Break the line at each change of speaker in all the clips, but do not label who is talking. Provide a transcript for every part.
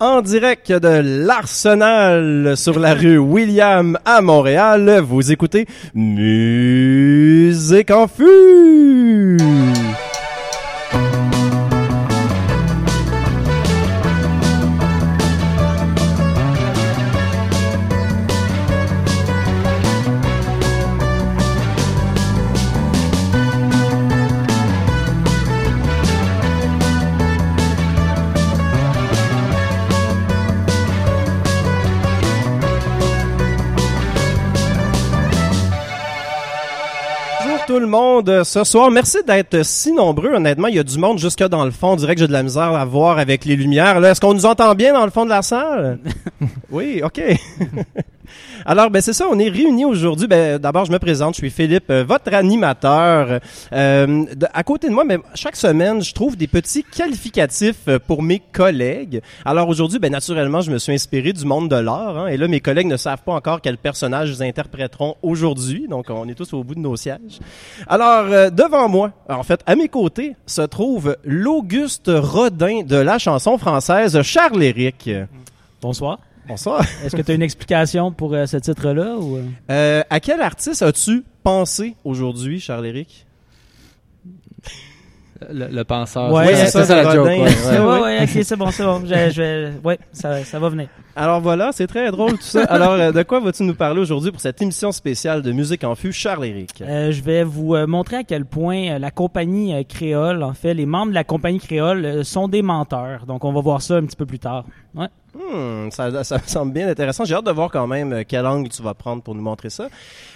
En direct de l'Arsenal sur la rue William à Montréal, vous écoutez Musique en. Monde ce soir. Merci d'être si nombreux. Honnêtement, il y a du monde jusque dans le fond. On dirait que j'ai de la misère à voir avec les lumières. Est-ce qu'on nous entend bien dans le fond de la salle? oui, OK. Alors, ben c'est ça, on est réunis aujourd'hui. Ben, d'abord, je me présente, je suis Philippe, euh, votre animateur. Euh, à côté de moi, ben, chaque semaine, je trouve des petits qualificatifs euh, pour mes collègues. Alors aujourd'hui, ben, naturellement, je me suis inspiré du monde de l'art. hein, et là, mes collègues ne savent pas encore quel personnage ils interpréteront aujourd'hui. Donc, on est tous au bout de nos sièges. Alors, euh, devant moi, en fait, à mes côtés, se trouve l'Auguste Rodin de la chanson française Charles-Éric.
Bonsoir.
Bonsoir.
Est-ce que tu as une explication pour euh, ce titre-là ou euh?
Euh, à quel artiste as-tu pensé aujourd'hui, Charles-Éric?
Le, le penseur.
Ouais,
c'est
c'est
ça,
ça,
la joke.
Rodin.
ouais,
Ouais,
ouais.
ouais, ouais, ok, c'est bon, c'est bon. Je, je vais- ouais, ça, ça va venir.
Alors voilà, c'est très drôle tout ça. Alors, euh, de quoi vas-tu nous parler aujourd'hui pour cette émission spéciale de Musique en Fût, Charles-Éric?
Euh, je vais vous euh, montrer à quel point euh, la compagnie créole, en fait, les membres de la compagnie créole sont des menteurs. Donc, on va voir ça un petit peu plus tard. Ouais.
Hmm, ça, ça me semble bien intéressant. J'ai hâte de voir quand même quel angle tu vas prendre pour nous montrer ça.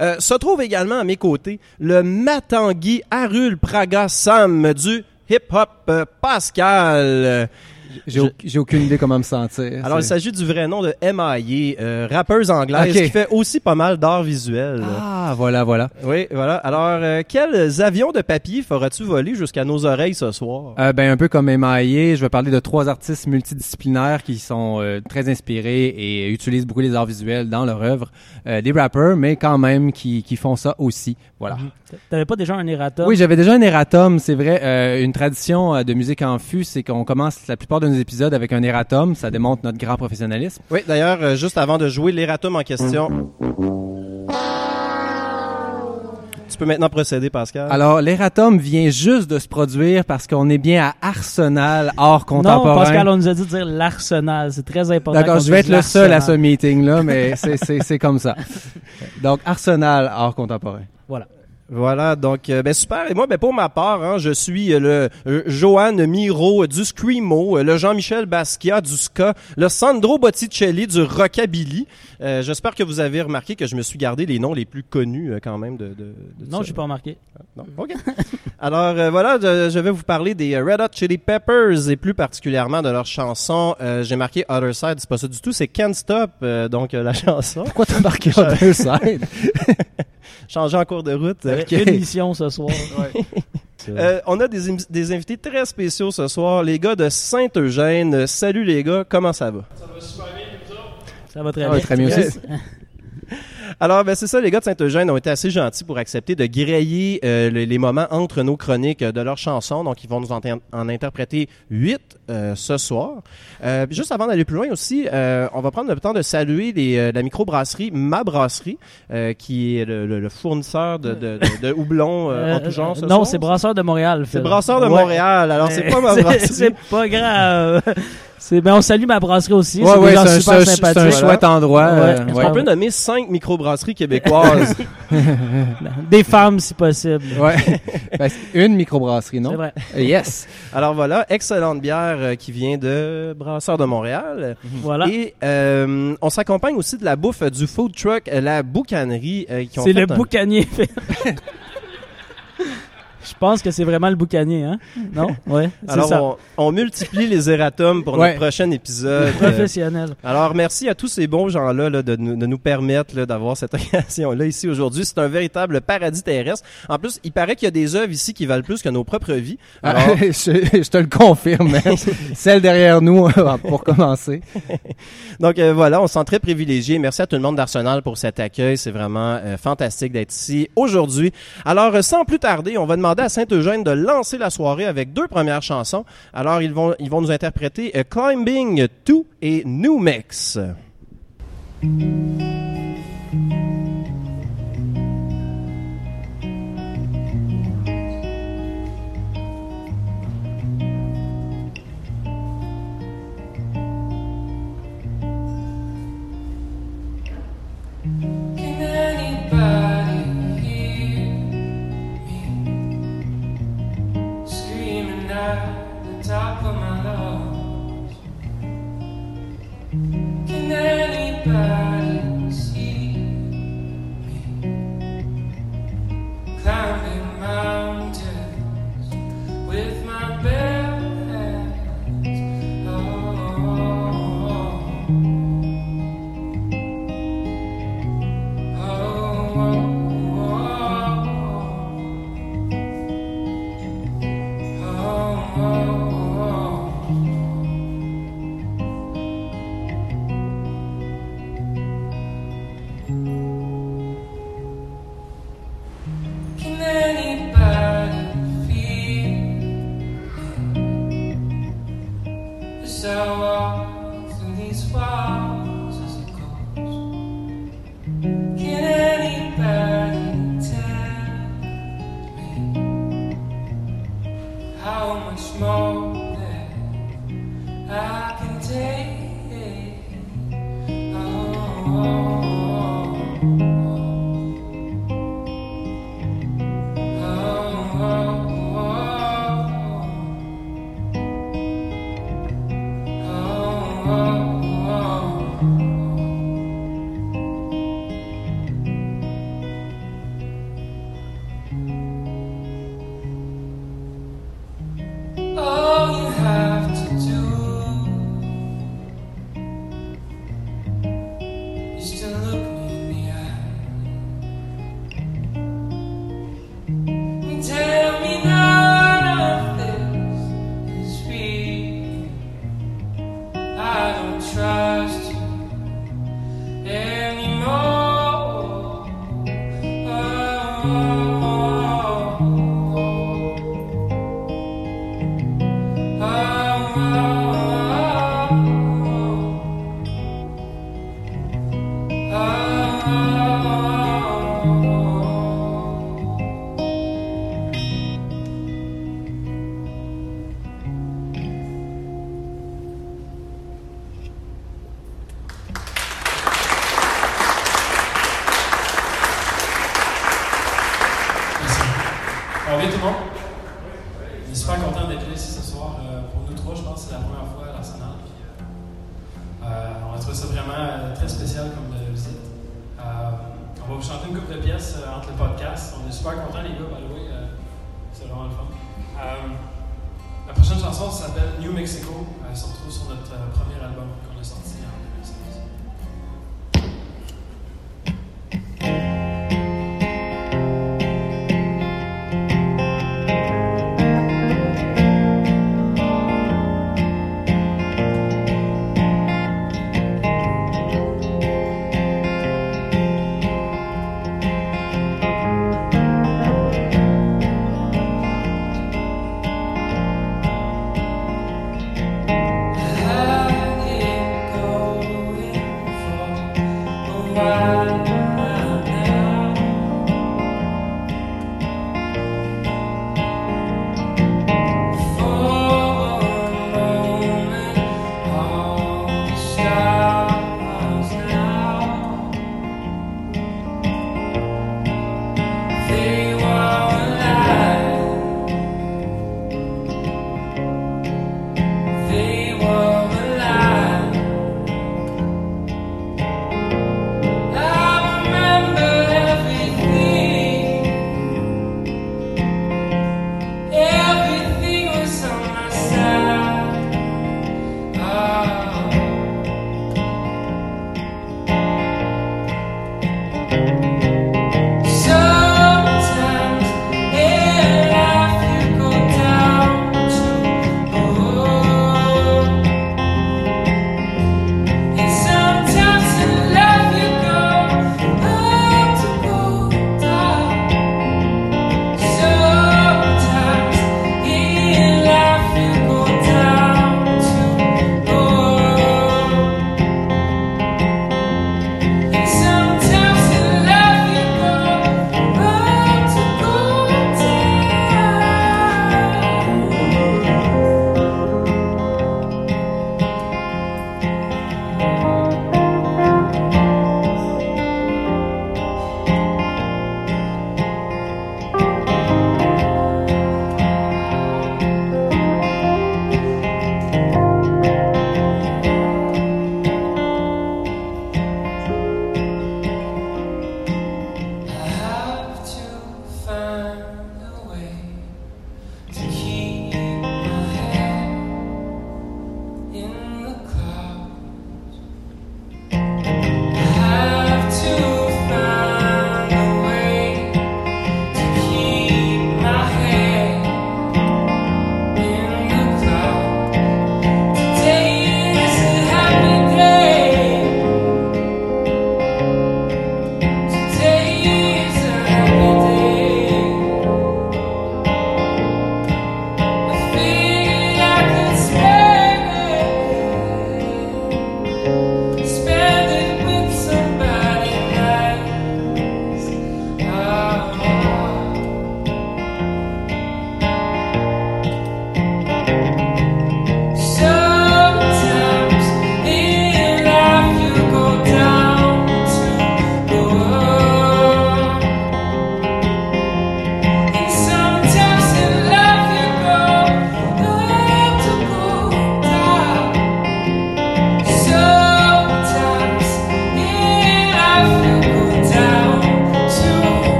Euh, se trouve également à mes côtés le Matangi Arul Praga Sam du hip-hop Pascal.
J'ai au- j'ai aucune idée comment me sentir.
Alors, il s'agit du vrai nom de M.I.A., euh, rappeuse anglaise qui fait aussi pas mal d'art visuel.
Ah, voilà, voilà.
Oui, voilà. Alors, euh, quels avions de papier feras-tu voler jusqu'à nos oreilles ce soir?
Euh, ben un peu comme MIA, je vais parler de trois artistes multidisciplinaires qui sont euh, très inspirés et utilisent beaucoup les arts visuels dans leur œuvre. Euh, des rappers, mais quand même qui, qui font ça aussi. Voilà.
T'avais pas déjà un erratum?
Oui, j'avais déjà un erratum, c'est vrai. Euh, une tradition de musique en fût, c'est qu'on commence la plupart de nos épisodes avec un erratum. Ça démontre notre grand professionnalisme.
Oui, d'ailleurs, euh, juste avant de jouer l'erratum en question. Tu peux maintenant procéder, Pascal.
Alors, l'erratum vient juste de se produire parce qu'on est bien à Arsenal art
non,
contemporain.
Pascal, on nous a dit de dire l'arsenal. C'est très important.
D'accord, je vais être le seul à ce meeting-là, mais c'est- c'est c'est comme ça. Donc, Arsenal art contemporain.
Voilà.
Voilà, donc euh, ben super. Et moi, ben pour ma part, hein, je suis euh, le euh, Johan Miro du screamo, euh, le Jean-Michel Basquiat du ska, le Sandro Botticelli du rockabilly. Euh, J'espère que vous avez remarqué que je me suis gardé les noms les plus connus quand même de. de, de
Non, j'ai pas remarqué.
Non. OK. Alors euh, voilà, je, je vais vous parler des Red Hot Chili Peppers et plus particulièrement de leur chanson. euh, J'ai marqué Other Side, c'est pas ça du tout, c'est Can't Stop, euh, donc la chanson.
Pourquoi t'as marqué Other Side?
Changé en cours de route. Euh,
Une mission ce soir.
Euh, on a des, invités très spéciaux ce soir, les gars de Saint-Eugène. Salut les gars, comment ça va?
Ça va très
Ah
bien.
ouais, très bien aussi.
Alors, ben c'est ça, les gars de Saint-Eugène ont été assez gentils pour accepter de griller euh, le- les moments entre nos chroniques euh, de leurs chansons. Donc, ils vont nous en, en interpréter huit euh, ce soir. Euh, juste avant d'aller plus loin aussi, euh, on va prendre le temps de saluer les, la microbrasserie Ma Brasserie, euh, qui est le, le- le fournisseur de, de, de, de houblon euh, en tout genre. ce
non, c'est Brasseur de Montréal.
C'est. Brasseur de
Ouais.
Montréal. Alors, c'est pas Ma
C'est-
Brasserie.
C'est pas grave. C'est, ben, on salue ma brasserie aussi.
Ouais,
c'est
ouais, c'est un,
super
c'est un- c'est chouette endroit.
Ouais.
euh,
Est-ce
ouais.
qu'on peut nommer cinq microbrasseries québécoises?
Des femmes, si possible.
Ouais. Ben, c'est une microbrasserie,
C'est
non?
vrai.
Euh, Yes.
Alors voilà, excellente bière euh, qui vient de Brasseur de Montréal.
Voilà.
Et euh, on s'accompagne aussi de la bouffe du food truck, euh, la boucanerie. qui ont
C'est
fait
le
un-
boucanier. Je pense que c'est vraiment le boucanier, hein? Non? Ouais.
Alors
ça.
on, on multiplie les erratums pour
Ouais.
notre prochain épisode. Euh,
Professionnel.
Alors merci à tous ces bons gens-là là, de, nous- de nous permettre là, d'avoir cette occasion-là ici aujourd'hui. C'est un véritable paradis terrestre. En plus, il paraît qu'il y a des œuvres ici qui valent plus que nos propres vies. Alors,
Ah, je, je te le confirme. hein. Celle derrière nous, pour commencer.
Donc euh, voilà, on se sent très privilégié. Merci à tout le monde d'Arsenal pour cet accueil. C'est vraiment euh, fantastique d'être ici aujourd'hui. Alors, euh, sans plus tarder, on va demander
demandé à Saint-Eugène de lancer la soirée avec deux premières chansons. Alors, ils vont, ils vont nous interpréter euh, Climbing 2 et New Mix.
try.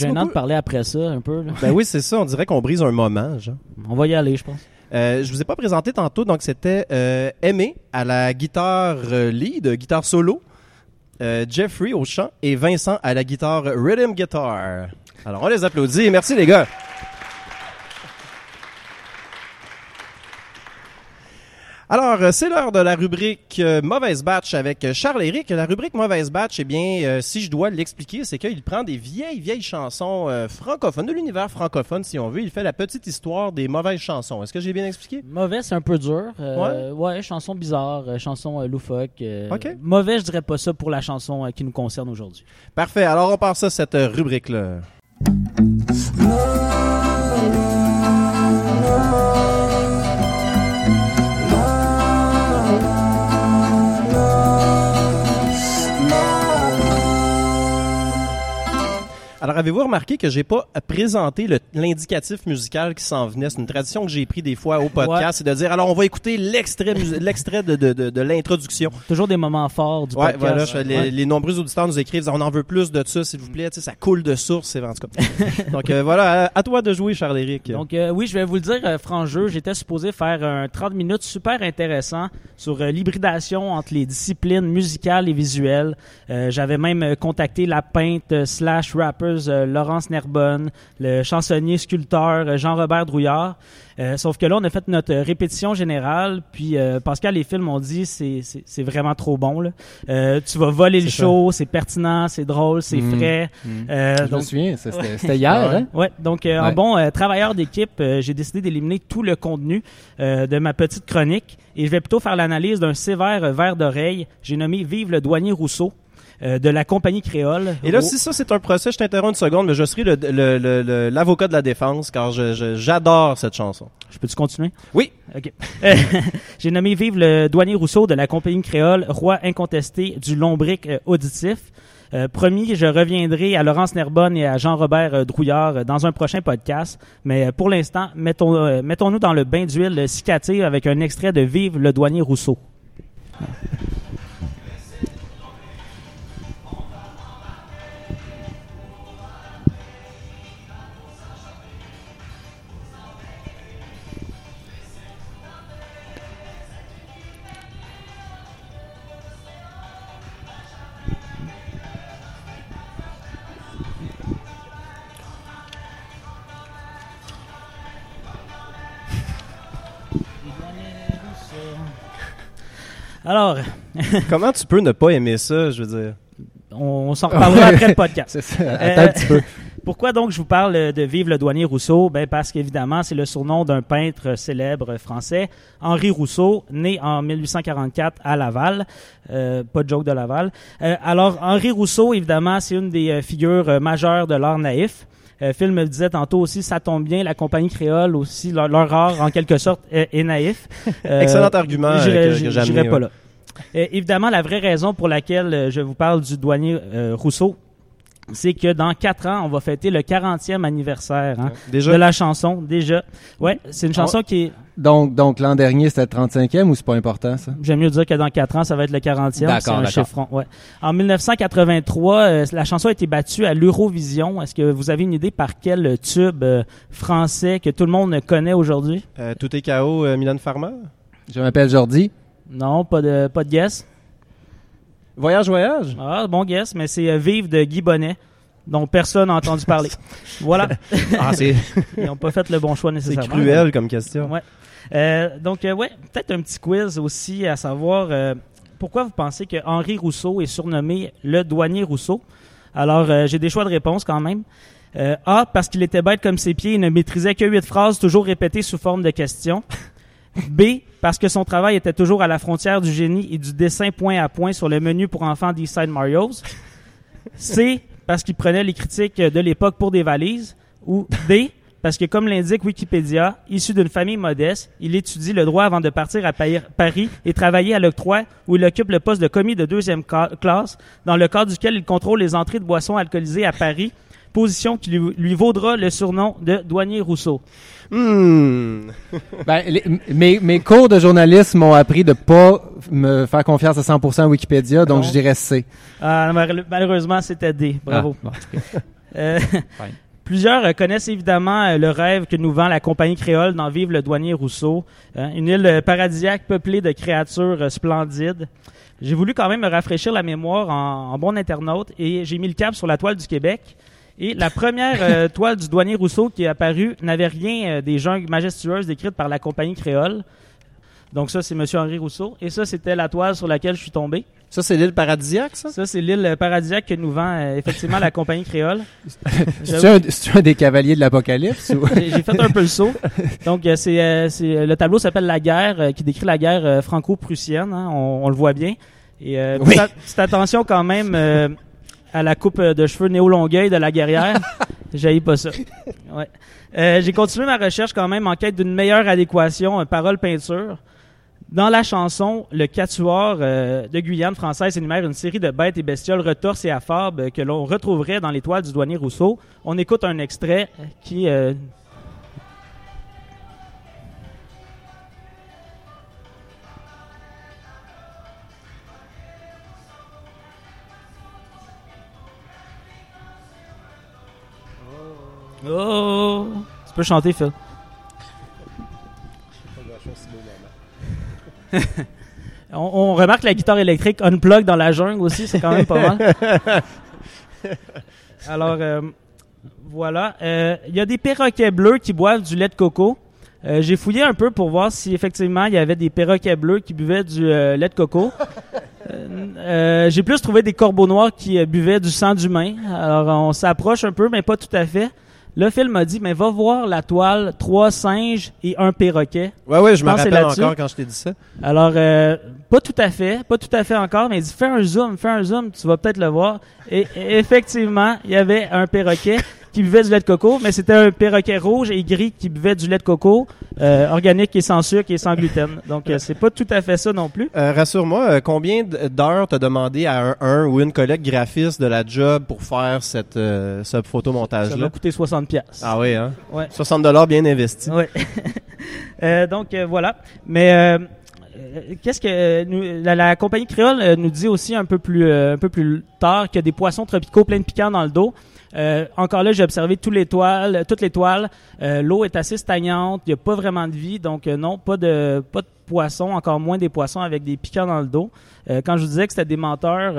Gênant
beaucoup.
de parler après ça, un peu. là.
Ben oui, c'est ça. On dirait qu'on brise un moment, genre.
On va y aller, je pense.
Euh, je vous ai pas présenté tantôt, donc c'était euh, Aimé à la guitare euh, lead, guitare solo, euh, Jeffrey au chant et Vincent à la guitare rhythm guitar. Alors on les applaudit. Merci les gars. Alors, euh, c'est l'heure de la rubrique euh, Mauvaise Batch avec euh, Charles-Éric. La rubrique Mauvaise Batch, eh bien, euh, si je dois l'expliquer, c'est qu'il prend des vieilles, vieilles chansons euh, francophones, de l'univers francophone, si on veut. Il fait la petite histoire des mauvaises chansons. Est-ce que j'ai bien expliqué?
Mauvais, c'est un peu dur. Euh, ouais. chanson bizarre, euh, chanson euh, loufoque. euh,
Ok.
Mauvais, je dirais pas ça pour la chanson qui nous concerne aujourd'hui.
Parfait. Alors, on part ça, cette rubrique-là. Alors, avez-vous remarqué que j'ai pas présenté l'indicatif musical qui s'en venait? C'est une tradition que j'ai pris des fois au podcast,
Ouais.
c'est de dire, alors, on va écouter l'extrait, de, de, de, de l'introduction.
Toujours des moments forts du
Ouais,
podcast.
voilà, je- les,
Ouais.
les nombreux auditeurs nous écrivent, on en veut plus de ça, s'il vous plaît, ça coule de source, c'est en tout cas. Donc euh, voilà, à, à toi de jouer, Charles-Éric.
Donc euh, oui, je vais vous le dire, euh, franc jeu, j'étais supposé faire un 30 minutes super intéressant sur euh, l'hybridation entre les disciplines musicales et visuelles. J'avais même contacté la peintre euh, slash euh, Laurence Nerbonne, le chansonnier sculpteur euh, Jean-Robert Drouillard. Euh, sauf que là, on a fait notre répétition générale, puis euh, Pascal, les films ont dit c'est c'est c'est vraiment trop bon. Là. Euh, tu vas voler le
ça.
show, c'est pertinent, c'est drôle, c'est
Mhm.
frais. Euh,
Je me
donc
souviens, ça, c'était c'était hier, hein?
Ouais, donc euh, en
Ouais.
bon travailleur d'équipe, j'ai décidé d'éliminer tout le contenu de ma petite chronique et je vais plutôt faire l'analyse d'un sévère verre d'oreille. J'ai nommé Vive le douanier Rousseau euh, de la compagnie créole.
Et là, si ça c'est un procès, je t'interromps une seconde, mais je serai le- le- le- le- l'avocat de la défense, car j'adore cette chanson.
je peux-tu continuer?
Oui.
OK. J'ai nommé Vive le douanier Rousseau de la compagnie créole, roi incontesté du lombric euh, auditif. Euh, promis, je reviendrai à Laurence Nerbonne et à Jean-Robert euh, Drouillard euh, dans un prochain podcast. Mais pour l'instant, mettons, mettons-nous dans le bain d'huile cicative avec un extrait de Vive le douanier Rousseau. Alors,
Comment tu peux ne pas aimer ça, je veux dire?
on, on s'en reparlera après le podcast.
C'est ça. Attends un petit peu.
Pourquoi donc je vous parle euh, de Vive le douanier Rousseau? Ben parce qu'évidemment c'est le surnom d'un peintre célèbre français, Henri Rousseau, né en 1844 à Laval. Euh, pas de joke de Laval. Euh, alors Henri Rousseau, évidemment, c'est une des euh, figures euh, majeures de l'art naïf. Euh, Phil me le disait tantôt aussi, ça tombe bien, la compagnie créole aussi, leur, leur art en quelque sorte est, est naïf. Euh,
Excellent argument euh,
J'irai pas
ouais.
là. Évidemment, la vraie raison pour laquelle je vous parle du douanier euh, Rousseau, c'est que dans quatre ans, on va fêter le 40e anniversaire hein,
Déjà,
de la chanson, déjà. Ouais, c'est une chanson qui est...
Donc, donc l'an dernier, c'était le 35e ou c'est pas important, ça?
J'aime mieux dire que dans quatre ans, ça va être le 40e.
D'accord,
C'est un
d'accord.
chiffron, ouais. En 1983, euh, la chanson a été battue à l'Eurovision. Est-ce que vous avez une idée par quel tube euh, français que tout le monde connaît aujourd'hui?
euh, tout est KO, euh, Mylène Farmer?
Je m'appelle Jordi.
Non, pas de, pas de guess.
Voyage, voyage?
Ah, bon guess, mais c'est euh, Vive de Guy Bonnet, dont personne n'a entendu parler. voilà.
Ah, c'est
Ils n'ont pas fait le bon choix
c'est
nécessairement.
cruel comme question.
Ouais. Euh, donc, euh, ouais, peut-être un petit quiz aussi à savoir euh, pourquoi vous pensez que Henri Rousseau est surnommé le douanier Rousseau? Alors, euh, j'ai des choix de réponse quand même. Euh, A, parce qu'il était bête comme ses pieds et ne maîtrisait que huit phrases toujours répétées sous forme de questions. B, parce que son travail était toujours à la frontière du génie et du dessin point à point sur le menu pour enfants d'Eastside Marios. C, parce qu'il prenait les critiques de l'époque pour des valises. Ou D, parce que comme l'indique Wikipédia, issu d'une famille modeste, il étudie le droit avant de partir à Pa- Paris et travailler à l'octroi où il occupe le poste de commis de deuxième classe, dans le cadre duquel il contrôle les entrées de boissons alcoolisées à Paris, position qui lui, lui vaudra le surnom de douanier Rousseau.
Hmm.
Ben, les- mes, mes cours de journalisme m'ont appris de pas me faire confiance à 100% à Wikipédia, donc
Non.
je dirais C.
Ah, mal- malheureusement, c'était D. Bravo.
Ah, bon.
Euh, Plusieurs euh, connaissent évidemment euh, le rêve que nous vend la compagnie créole d'en vivre le douanier Rousseau, hein, une île euh, paradisiaque peuplée de créatures splendides. J'ai voulu quand même me rafraîchir la mémoire en, en bon internaute et j'ai mis le cap sur la toile du Québec. Et la première euh, toile du douanier Rousseau qui est apparue n'avait rien euh, des jungles majestueuses décrites par la compagnie créole. Donc ça, c'est Monsieur Henri Rousseau. Et ça, c'était la toile sur laquelle je suis tombé.
Ça, c'est l'île paradisiaque, ça?
Ça, c'est l'île euh, paradisiaque que nous vend euh, effectivement la compagnie créole.
C'est-tu un, un des cavaliers de l'Apocalypse ou...
J'ai fait un peu le saut. Donc, euh, c'est, euh, c'est- le tableau s'appelle La guerre, qui décrit la guerre franco-prussienne. hein, on, on le voit bien. Et euh,
Oui.
petite, petite attention quand même euh, à la coupe de cheveux néo-longueuil de la guerrière. J'ai pas ça. Ouais. Euh, J'ai continué ma recherche quand même en quête d'une meilleure adéquation parole-peinture. Dans la chanson, le quatuor euh, de Guyane française énumère une série de bêtes et bestioles retorses et affabes que l'on retrouverait dans l'étoile du douanier Rousseau. On écoute un extrait qui euh, Oh! Tu peux chanter, Phil. on, on remarque la guitare électrique unplug dans la jungle aussi, c'est quand même pas mal. Alors, euh, voilà. Euh, Il y a des perroquets bleus qui boivent du lait de coco. Euh, J'ai fouillé un peu pour voir si effectivement il y avait des perroquets bleus qui buvaient du euh, lait de coco. Euh, J'ai plus trouvé des corbeaux noirs qui buvaient du sang d'humain. Alors on s'approche un peu, mais pas tout à fait. Le film m'a dit, mais va voir la toile, trois singes et un perroquet.
Ouais, ouais, je me
que c'est
rappelle encore quand je t'ai dit ça.
Alors, euh, pas tout à fait, pas tout à fait encore, mais il dit, fais un zoom, fais un zoom, tu vas peut-être le voir. Et effectivement, il y avait un perroquet qui buvait du lait de coco, mais c'était un perroquet rouge et gris qui buvait du lait de coco, euh, organique et sans sucre et sans gluten. Donc, euh, c'est pas tout à fait ça non plus.
Euh, Rassure-moi, euh, combien d'heures t'as demandé à un, un ou une collègue graphiste de la job pour faire cette, euh, ce
Ça
photomontage-là?
m'a coûté 60 pièces.
Ah oui, hein?
Ouais.
60 dollars bien investis.
Ouais. Euh, donc voilà. Mais qu'est-ce que nous- la, la compagnie créole nous dit aussi un peu plus euh, un peu plus tard qu'il y a des poissons tropicaux pleins de piquants dans le dos. Euh, encore là, j'ai observé tous les toiles, toutes les toiles. Euh, L'eau est assez stagnante, il n'y a pas vraiment de vie, donc euh, non, pas de pas de poissons, encore moins des poissons avec des piquants dans le dos. Quand je vous disais que c'était des menteurs,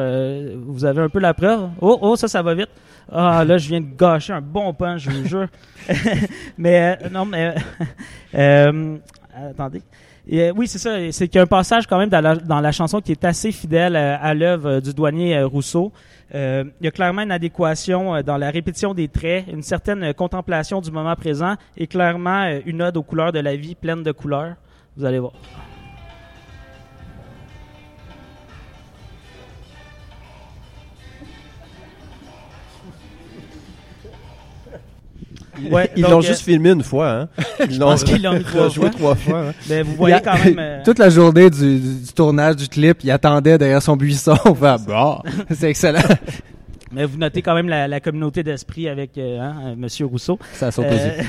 vous avez un peu la preuve. Oh, oh, ça, ça va vite. Ah, là, je viens de gâcher un bon pain, je vous jure. mais non, mais attendez. Euh, oui, c'est ça. C'est qu'il y a un passage quand même dans la, chanson qui est assez fidèle euh, à l'œuvre euh, du douanier Rousseau. Il y a clairement une adéquation dans la répétition des traits, une certaine contemplation du moment présent et clairement une ode aux couleurs de la vie pleine de couleurs. Vous allez voir. Ouais,
Ils l'ont
euh,
juste filmé une fois, hein? Ils l'ont
pense qu'ils l'ont eu trois
joué
fois.
trois fois. hein.
ben, vous voyez
a-
quand même. euh,
Toute la journée du, tournage du clip, il attendait derrière son buisson. On fait, bon, c'est excellent.
Mais vous notez quand même la, la communauté d'esprit avec euh, hein, euh, Monsieur Rousseau.
Ça saute
Euh,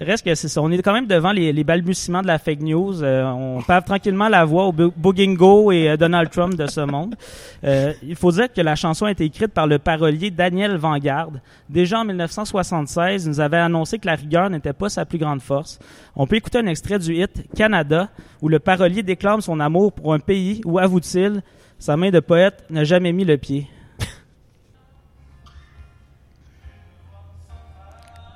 reste que c'est ça. On est quand même devant les, les balbutiements de la fake news. Euh, on pave tranquillement la voie au Bo- Boogingo et euh, Donald Trump de ce monde. Euh, il faut dire que la chanson a été écrite par le parolier Daniel Vanguard. Déjà en 1976, il nous avait annoncé que la rigueur n'était pas sa plus grande force. On peut écouter un extrait du hit Canada, où le parolier déclame son amour pour un pays où, avoue-t-il, sa main de poète n'a jamais mis le pied.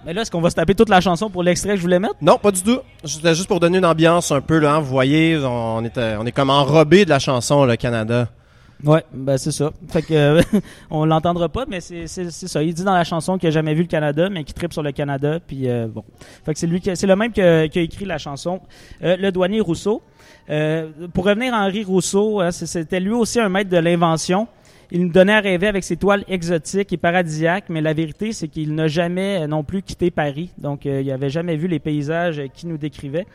Mais là, est-ce qu'on va se taper toute la chanson pour l'extrait que je voulais mettre?
Non, pas du tout. C'était juste pour donner une ambiance un peu, là. hein. Vous voyez, on est, euh, on est comme enrobé de la chanson, le Canada.
Ouais, ben c'est ça. Fait que euh, on l'entendra pas, mais c'est ça. Il dit dans la chanson qu'il a jamais vu le Canada, mais qu'il tripe sur le Canada. Puis euh, bon, fait que c'est lui qui c'est le même qui a, écrit la chanson. Euh, le douanier Rousseau. Euh, pour revenir à Henri Rousseau, hein, c'était lui aussi un maître de l'invention. Il nous donnait à rêver avec ses toiles exotiques et paradisiaques, mais la vérité, c'est qu'il n'a jamais euh, non plus quitté Paris. Donc, euh, il n'avait jamais vu les paysages euh, qu'il nous décrivait.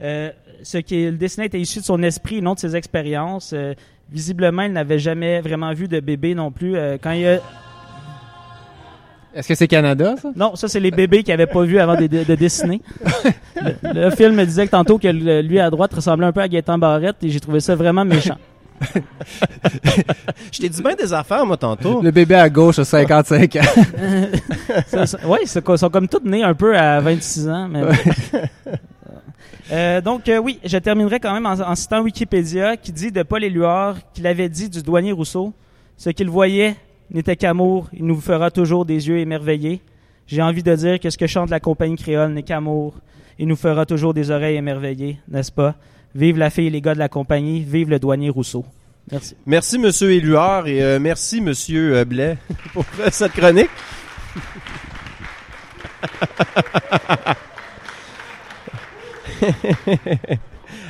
Euh, ce qu'il dessinait était issu de son esprit et non de ses expériences. Euh, visiblement, il n'avait jamais vraiment vu de bébé non plus. Euh, quand il a...
Est-ce que c'est Canada, ça?
Non, ça, c'est les bébés qu'il n'avait pas vu avant de, de- de dessiner. Le, le film me disait que tantôt que le- lui à droite ressemblait un peu à Gaëtan Barrette et j'ai trouvé ça vraiment méchant.
Je t'ai dit bien des affaires, moi, tantôt.
Le bébé à gauche a 55 ans.
Ouais, ils sont, ils sont comme tous nés un peu à 26 ans. Mais... Euh, donc, euh, oui, je terminerai quand même en, en citant Wikipédia qui dit de Paul Éluard qu'il avait dit du douanier Rousseau Ce qu'il voyait n'était qu'amour, il nous fera toujours des yeux émerveillés. J'ai envie de dire que ce que chante la compagnie créole n'est qu'amour, il nous fera toujours des oreilles émerveillées, n'est-ce pas Vive la fille et les gars de la compagnie, vive le douanier Rousseau. Merci.
Merci, Monsieur Éluard, et euh, merci, Monsieur Blais, pour euh, cette chronique.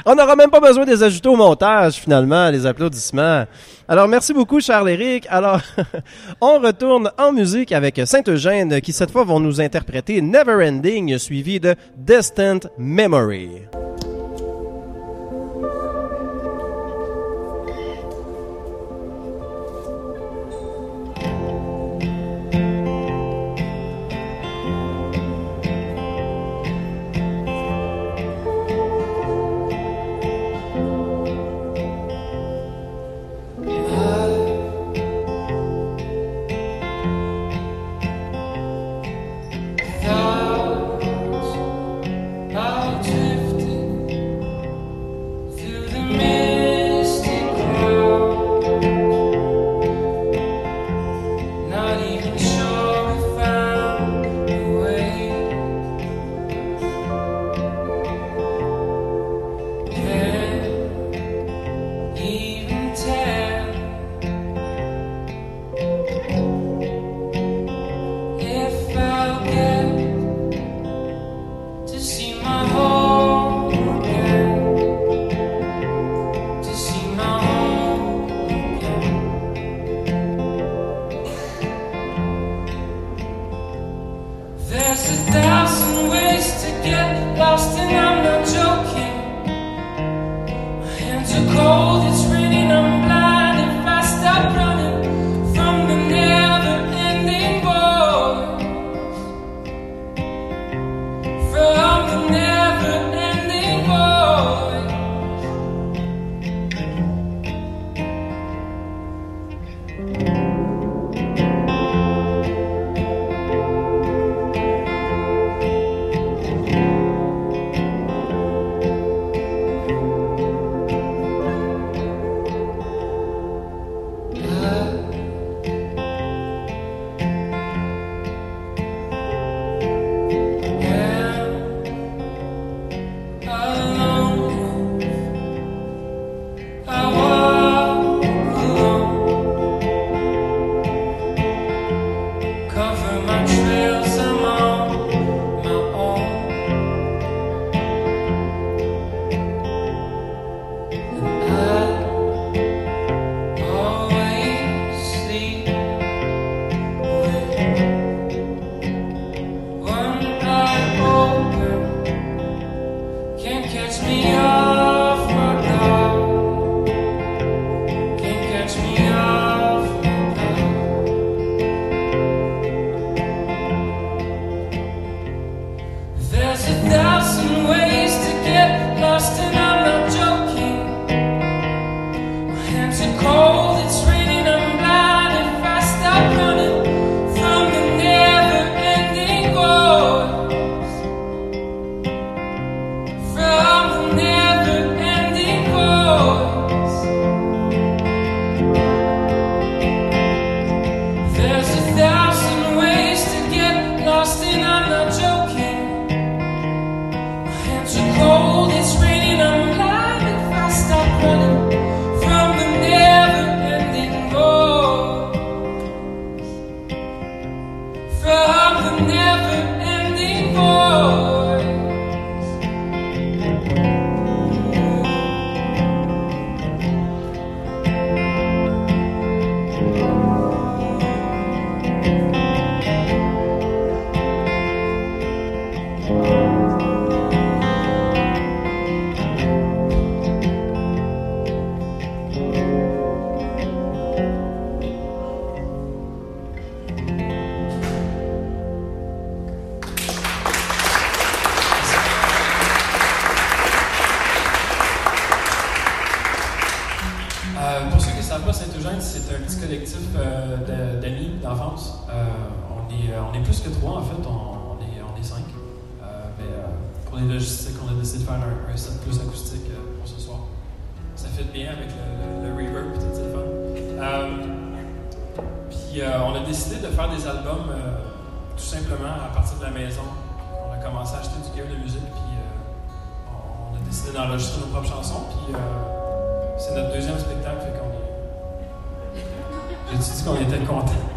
On n'aura même pas besoin de les ajouter au montage, finalement, les applaudissements. Alors, merci beaucoup, Charles-Éric. Alors, on retourne en musique avec Saint-Eugène, qui cette fois vont nous interpréter Never Ending, suivi de Distant Memory.
Saint-Eugène, c'est un petit collectif euh, d'amis
d'enfance. Euh, euh, on, est, plus que trois, en fait, on, est, cinq. mais pour les logistiques, on a décidé de faire un, un set plus acoustique pour ce soir. Ça fait bien avec le, reverb et tout ça. Puis on a décidé de faire des albums tout simplement à partir de la maison. On a commencé à acheter du gear de musique, puis on a décidé d'enregistrer nos propres chansons. Puis c'est notre deuxième spectacle. J'ai dit qu'on était contents.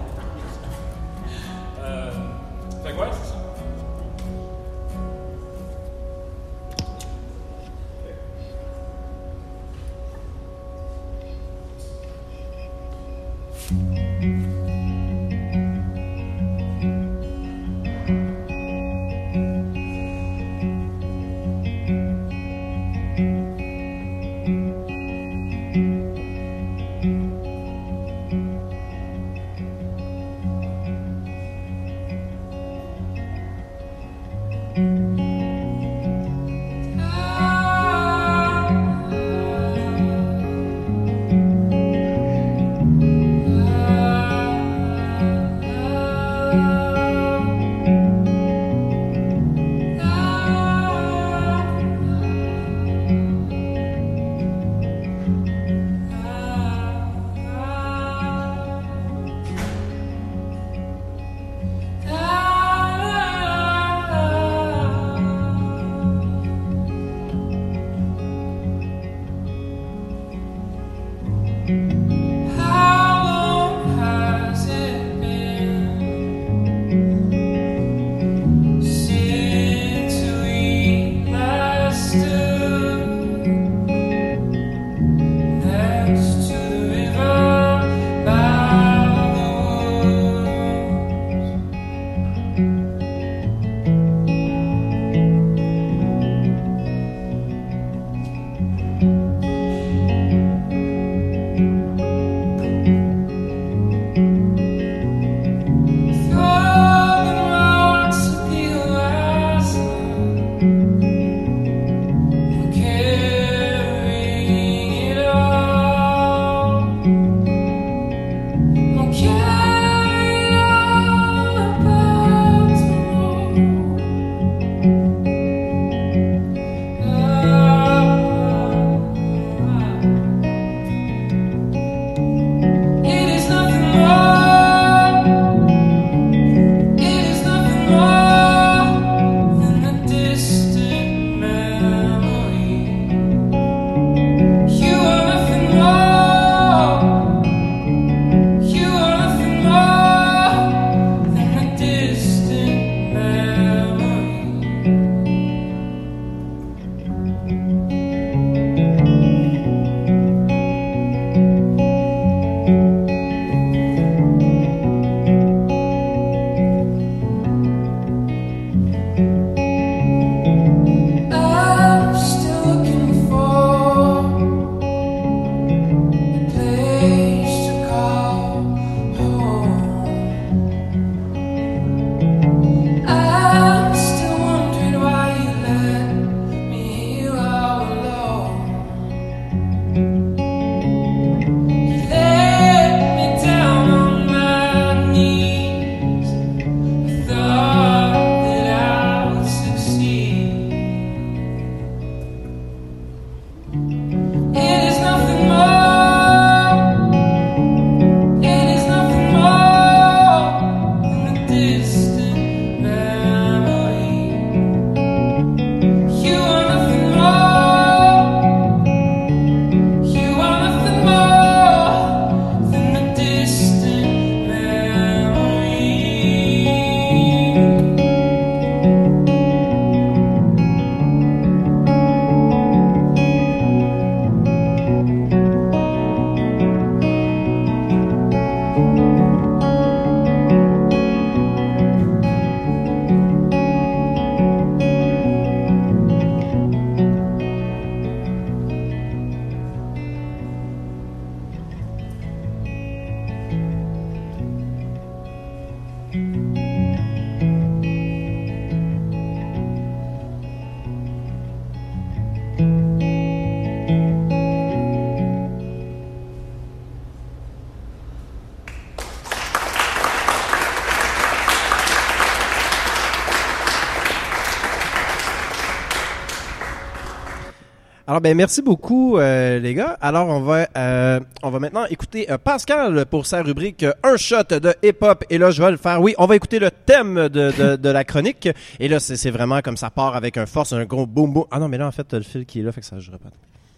Alors ben merci beaucoup euh, les gars. Alors on va euh, on va maintenant écouter euh, Pascal pour sa rubrique euh, un shot de hip hop et là je vais le faire. Oui, on va écouter le thème de, de, de la chronique et là c'est c'est vraiment comme ça part avec un force un gros boom boom. Ah non mais là en fait t'as le fil qui est là fait que ça je répète.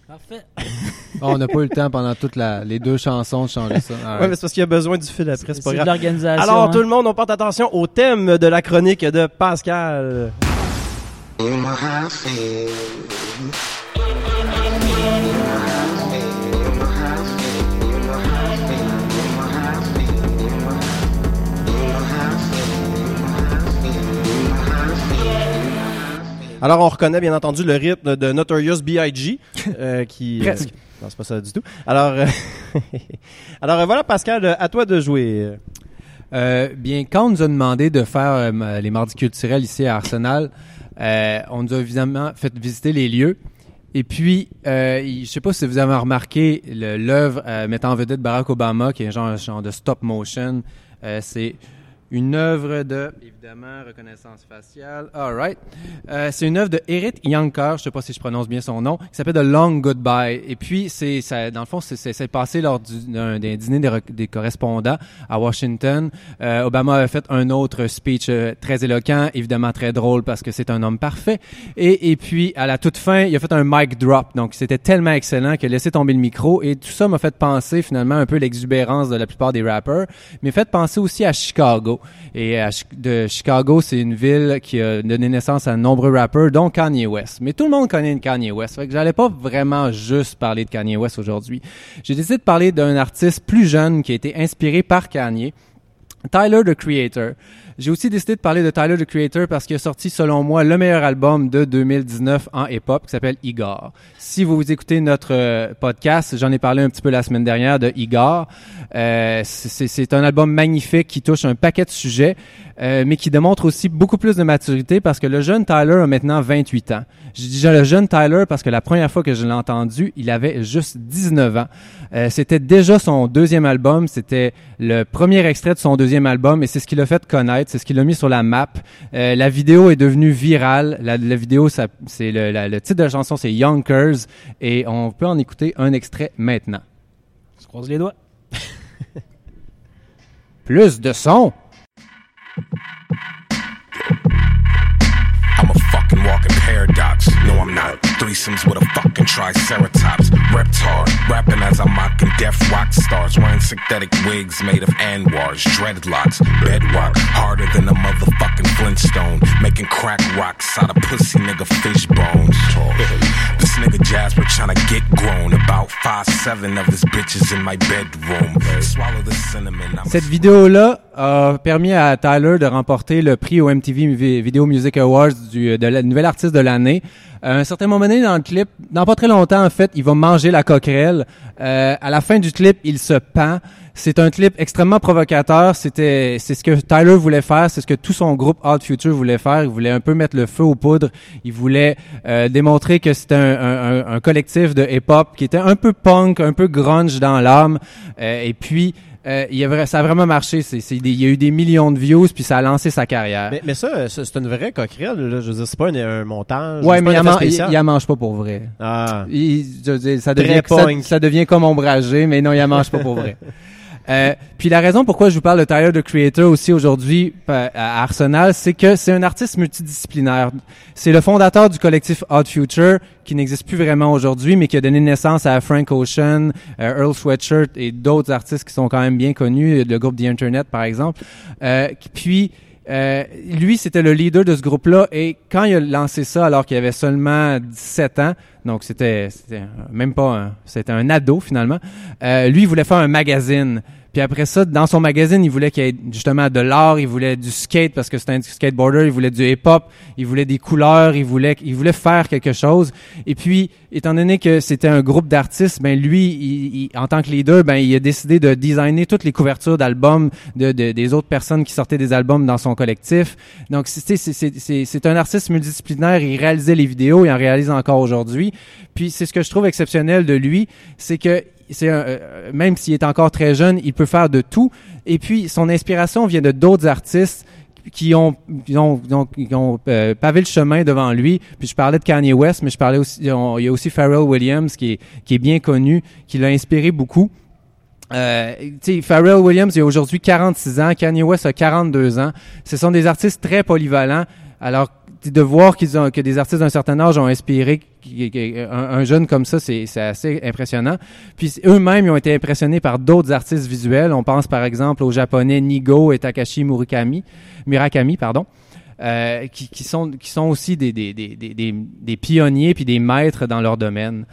Parfait.
On n'a pas eu le temps pendant toutes la- les deux chansons de changer ça. Right.
mais c'est parce qu'il y a besoin du fil après c'est pas grave.
l'organisation.
Alors
hein.
tout le monde on porte attention au thème de la chronique de Pascal. Alors, on reconnaît bien entendu le rythme de Notorious B.I.G. euh, qui...
Presque.
euh, non, c'est pas ça du tout. Alors, euh, alors euh, voilà, Pascal, à toi de jouer.
Euh, bien, quand on nous a demandé de faire euh, les mardis culturels ici à Arsenal, euh, on nous a évidemment fait visiter les lieux. Et puis, euh, je sais pas si vous avez remarqué le- l'œuvre euh, mettant en vedette Barack Obama, qui est un genre, un genre de stop motion. Euh, c'est une œuvre de, évidemment, reconnaissance faciale. All right. Euh, c'est une œuvre de Eric Younker, je sais pas si je prononce bien son nom, qui s'appelle The Long Goodbye. Et puis, c'est, ça, dans le fond, c'est, passé lors du, d'un, d'un dîner des, des correspondants à Washington. Euh, Obama avait fait un autre speech euh, très éloquent, évidemment très drôle parce que c'est un homme parfait. Et, et puis, à la toute fin, il a fait un mic drop. Donc, c'était tellement excellent qu'il a laissé tomber le micro. Et tout ça m'a fait penser finalement un peu l'exubérance de la plupart des rappers, mais fait penser aussi à Chicago. Et de Chicago, c'est une ville qui a donné naissance à de nombreux rappeurs, dont Kanye West. Mais tout le monde connaît Kanye West. Fait que j'allais pas vraiment juste parler de Kanye West aujourd'hui. J'ai décidé de parler d'un artiste plus jeune qui a été inspiré par Kanye. Tyler the Creator. J'ai aussi décidé de parler de Tyler the Creator parce qu'il a sorti, selon moi, le meilleur album de 2019 en hip-hop qui s'appelle Igor. Si vous écoutez notre euh, podcast, j'en ai parlé un petit peu la semaine dernière de Igor. Euh, c'est- un album magnifique qui touche un paquet de sujets, euh, mais qui démontre aussi beaucoup plus de maturité parce que le jeune Tyler a maintenant 28 ans. Je déjà le jeune Tyler parce que la première fois que je l'ai entendu, il avait juste 19 ans. Euh, c'était déjà son deuxième album, c'était le premier extrait de son deuxième album et c'est ce qui l'a fait connaître, c'est ce qui l'a mis sur la map. Euh, la vidéo est devenue virale. La, la vidéo, ça, c'est le, la- le titre de la chanson, c'est Yonkers et on peut en écouter un extrait maintenant.
On se croise les doigts.
Plus de son.
I'm a fucking walking paradox. No, I'm not. Threesomes with a fucking triceratops. Reptar, rapping as I'm mocking deaf rock stars. Wearing synthetic wigs made of anwars, dreadlocks, bedrock. Harder than a motherfucking Flintstone. Making crack rocks out of pussy nigga fish bones. This nigga Jasper tryna get grown. About five, seven of his bitches in my bedroom. Swallow the cinnamon. I'm
Cette vidéo-là a permis à Tyler de remporter le prix au MTV Vi- Video Music Awards du, de la nouvelle artiste de l'année. À un certain moment donné dans le clip, dans pas très longtemps en fait, il va manger la coquerelle. Euh, à la fin du clip, il se pend. C'est un clip extrêmement provocateur. C'était, c'est ce que Tyler voulait faire, c'est ce que tout son groupe Odd Future voulait faire. Il voulait un peu mettre le feu aux poudres. Il voulait euh, démontrer que c'était un- un- un collectif de hip-hop qui était un peu punk, un peu grunge dans l'âme. Euh, et puis euh, il y a ça a vraiment marché. C'est, c'est des- il y a eu des millions de views, puis ça a lancé sa carrière.
Mais, mais ça, ça, c'est une vraie coquerelle. Là. Je veux dire, c'est pas un, un montage.
ouais, mais il man- il, il en mange pas pour vrai.
Ah.
Il- je veux dire, ça, devient, ça, ça devient comme ombragé, mais non, il en mange pas pour vrai. Euh, puis la raison pourquoi je vous parle de Tyler the Creator aussi aujourd'hui euh, à Arsenal, c'est que c'est un artiste multidisciplinaire. C'est le fondateur du collectif Odd Future, qui n'existe plus vraiment aujourd'hui, mais qui a donné naissance à Frank Ocean, euh, Earl Sweatshirt et d'autres artistes qui sont quand même bien connus, le groupe The Internet par exemple. Puis euh, lui, c'était le leader de ce groupe-là et quand il a lancé ça alors qu'il avait seulement 17 ans, donc c'était même pas c'était un ado finalement, euh, lui voulait faire un magazine. Puis après ça, dans son magazine, il voulait qu'il y ait justement de l'art, il voulait du skate parce que c'était un skateboarder, il voulait du hip-hop, il voulait des couleurs, il voulait, il voulait faire quelque chose. Et puis, étant donné que c'était un groupe d'artistes, ben lui, il- il- en tant que leader, ben il a décidé de designer toutes les couvertures d'albums de, de- des autres personnes qui sortaient des albums dans son collectif. Donc, c'est un artiste multidisciplinaire. Il réalisait les vidéos, il en réalise encore aujourd'hui. Puis, c'est ce que je trouve exceptionnel de lui, c'est que un- euh, même s'il est encore très jeune, il peut faire de tout. Et puis son inspiration vient de d'autres artistes qui ont, euh, pavé le chemin devant lui. Puis je parlais de Kanye West, mais je parlais aussi, il y a aussi Pharrell Williams qui est, bien connu, qui l'a inspiré beaucoup. Euh, Pharrell Williams, il a aujourd'hui 46 ans, Kanye West a 42 ans. Ce sont des artistes très polyvalents. Alors, de voir qu'ils ont, que des artistes d'un certain âge ont inspiré un, un jeune comme ça, c'est assez impressionnant. Puis eux-mêmes, ils ont été impressionnés par d'autres artistes visuels. On pense par exemple aux japonais Nigo et Takashi Murakami, Murakami, pardon. euh, qui, sont qui sont aussi des des, des, des, des, des pionniers puis des maîtres dans leur domaine.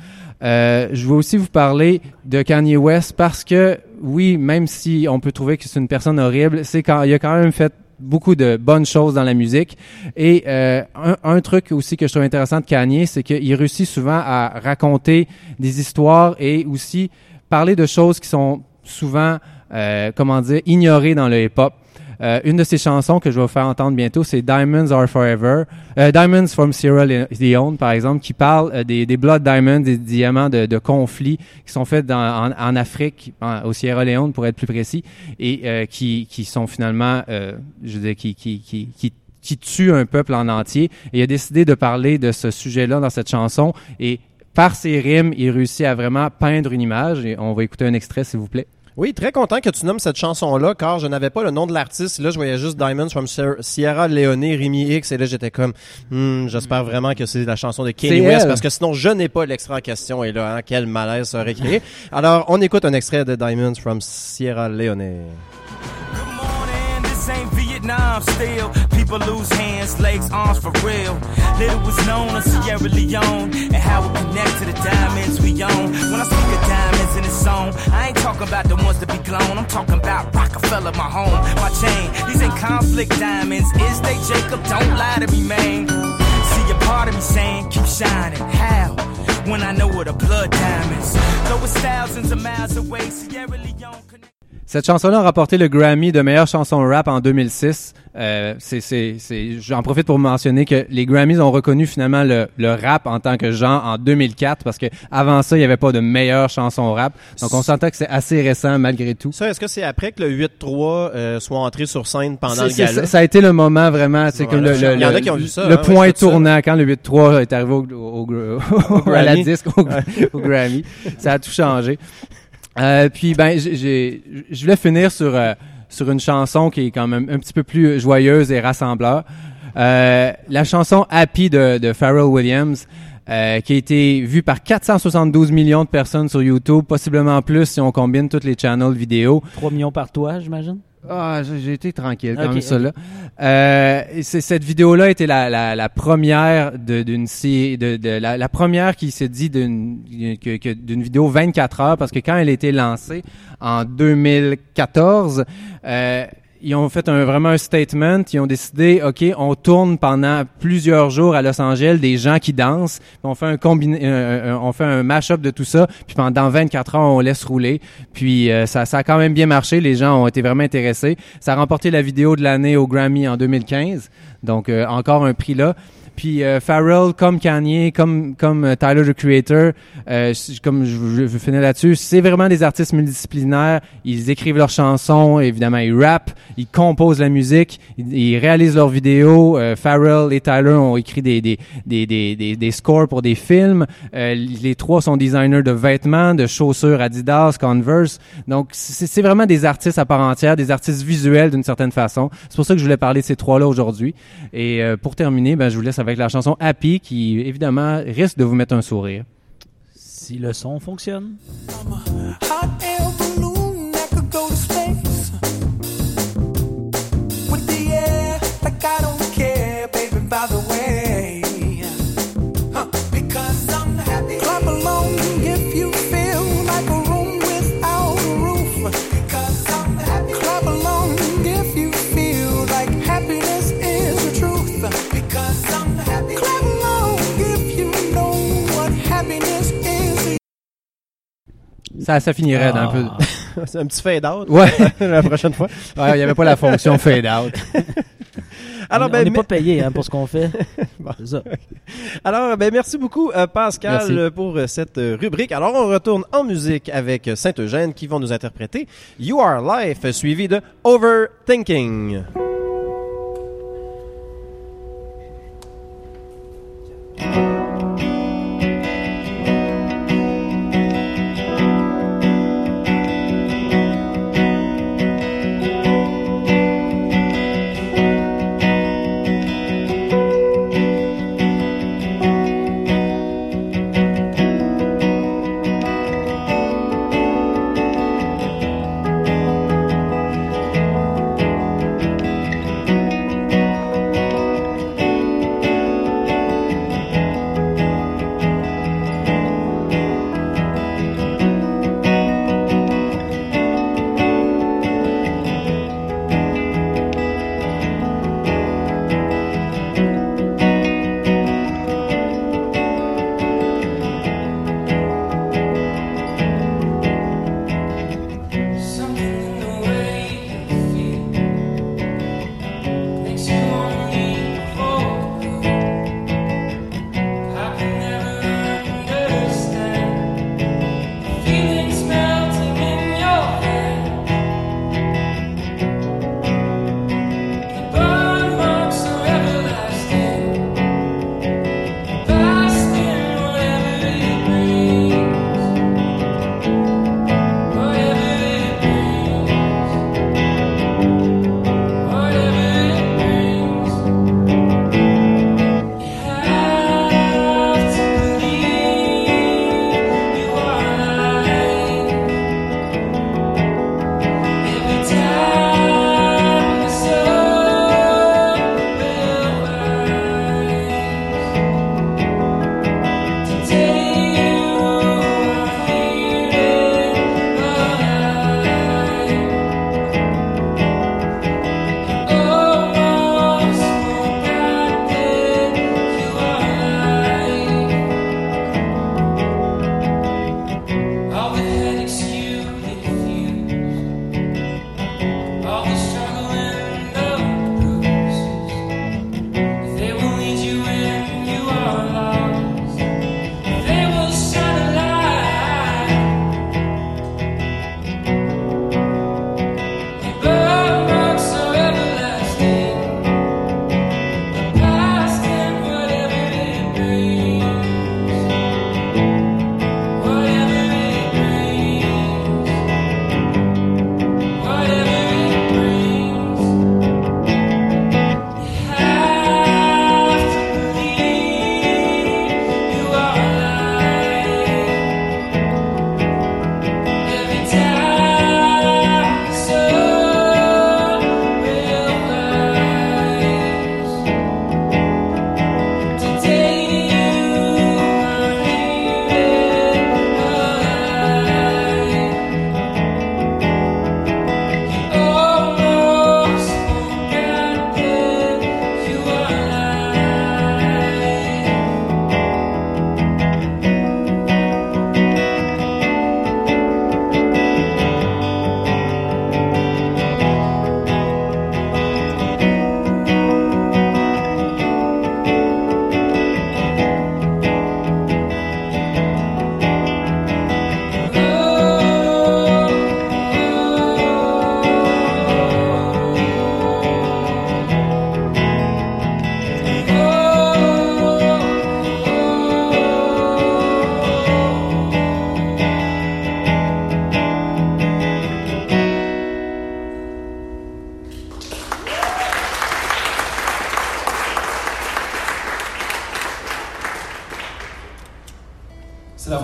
Euh, je veux aussi vous parler de Kanye West parce que oui, même si on peut trouver que c'est une personne horrible, c'est quand il a quand même fait beaucoup de bonnes choses dans la musique. Et euh, un, truc aussi que je trouve intéressant de Kanye, c'est qu'il réussit souvent à raconter des histoires et aussi parler de choses qui sont souvent, euh, comment dire, ignorées dans le hip-hop. Euh, une de ses chansons que je vais vous faire entendre bientôt, c'est Diamonds Are Forever. Euh, Diamonds from Sierra Le- Leone, par exemple, qui parle euh, des, des blood diamonds, des diamants de, de conflits qui sont faits dans, en, en Afrique, au Sierra Leone pour être plus précis, et euh, qui, qui sont finalement, euh, je veux dire, qui, qui, qui, qui qui tue un peuple en entier. Et il a décidé de parler de ce sujet-là dans cette chanson. Et par ses rimes, il réussit à vraiment peindre une image. Et on va écouter un extrait, s'il vous plaît.
Oui, très content que tu nommes cette chanson-là, car je n'avais pas le nom de l'artiste. Là, je voyais juste Diamonds from Sier- Sierra Leone, Rémi X, et là, j'étais comme, Hmm, j'espère vraiment que c'est la chanson de Kanye West,
elle.
parce que sinon, je n'ai pas l'extrait en question, et là, hein, quel malaise ça aurait créé. Alors, on écoute un extrait de Diamonds from Sierra Leone.
Good morning, this ain't Vietnam still. People lose hands, legs, arms for real. Little was known of Sierra Leone and how it connect to the diamonds we own. When I speak of diamonds talking about the ones that be glown. I'm talking about Rockefeller, my home, my chain. These ain't conflict diamonds. Is they Jacob? Don't lie to me, man. See a part of me saying, keep shining. How? When I know where the blood diamonds. Though it's thousands of miles away, Sierra Leone.
Cette chanson-là a remporté le Grammy de meilleure chanson rap en 2006. Euh, c'est, c'est, c'est, j'en profite pour mentionner que les Grammys ont reconnu finalement le, le rap en tant que genre en 2004 parce que avant ça, il n'y avait pas de meilleure chanson rap. Donc on s'entend que c'est assez récent malgré tout.
Ça, est-ce que c'est après que le 8-3 euh, soit entré sur scène pendant le gala?
ça, a été le moment vraiment, c'est comme le,
Voilà.
le,
Il y en a
le-
qui ont vu ça,
le
hein,
point
ouais, ça.
tournant quand le 8-3 est arrivé au, au, au- à la
Grammy.
disque, au, au Grammy. Ça a tout changé. Euh, puis ben, j'ai- je voulais finir sur euh, sur une chanson qui est quand même un petit peu plus joyeuse et rassembleur. Euh, la chanson Happy de, de Pharrell Williams. euh, qui a été vue par 472 millions de personnes sur YouTube, possiblement plus si on combine toutes les channels vidéo.
3 millions par toi, j'imagine?
Ah, j'ai été tranquille quand
Ok,
même ça là. Euh, cette vidéo-là était la, la, la première d'une de, de la, la première qui s'est dit d'une que- que- d'une vidéo 24 heures parce que quand elle a été lancée en 2014, euh, ils ont fait un, vraiment un statement. Ils ont décidé, OK, on tourne pendant plusieurs jours à Los Angeles des gens qui dansent. On fait un combiné, euh, euh, on fait un mash-up de tout ça. Puis pendant 24 heures, on laisse rouler. Puis euh, ça, ça a quand même bien marché. Les gens ont été vraiment intéressés. Ça a remporté la vidéo de l'année au Grammy en 2015. Donc euh, encore un prix là. Puis euh, Pharrell, comme Kanye, comme comme euh, Tyler the Creator, euh, je- comme je, je veux finir là-dessus, c'est vraiment des artistes multidisciplinaires. Ils écrivent leurs chansons, évidemment, ils rappent, ils composent la musique, ils, réalisent leurs vidéos. Euh, Pharrell et Tyler ont écrit des des des des, des, des scores pour des films. Euh, les trois sont designers de vêtements, de chaussures Adidas, Converse. Donc c'est vraiment des artistes à part entière, des artistes visuels d'une certaine façon. C'est pour ça que je voulais parler de ces trois-là aujourd'hui. Et euh, pour terminer, ben, je vous laisse la chanson Happy qui, évidemment, risque de vous mettre un sourire.
Si le son fonctionne.
Ça, finirait ah. un peu.
c'est un petit fade-out.
Ouais.
la prochaine fois.
Il n'y avait pas la fonction fade-out.
Alors,
on
ben,
n'est pas payé hein, pour ce qu'on fait.
bon.
ça.
Alors, ben, merci beaucoup, euh, Pascal, euh, pour euh, cette rubrique. Alors, on retourne en musique avec Saint-Eugène qui vont nous interpréter You Are Life, suivi de Overthinking.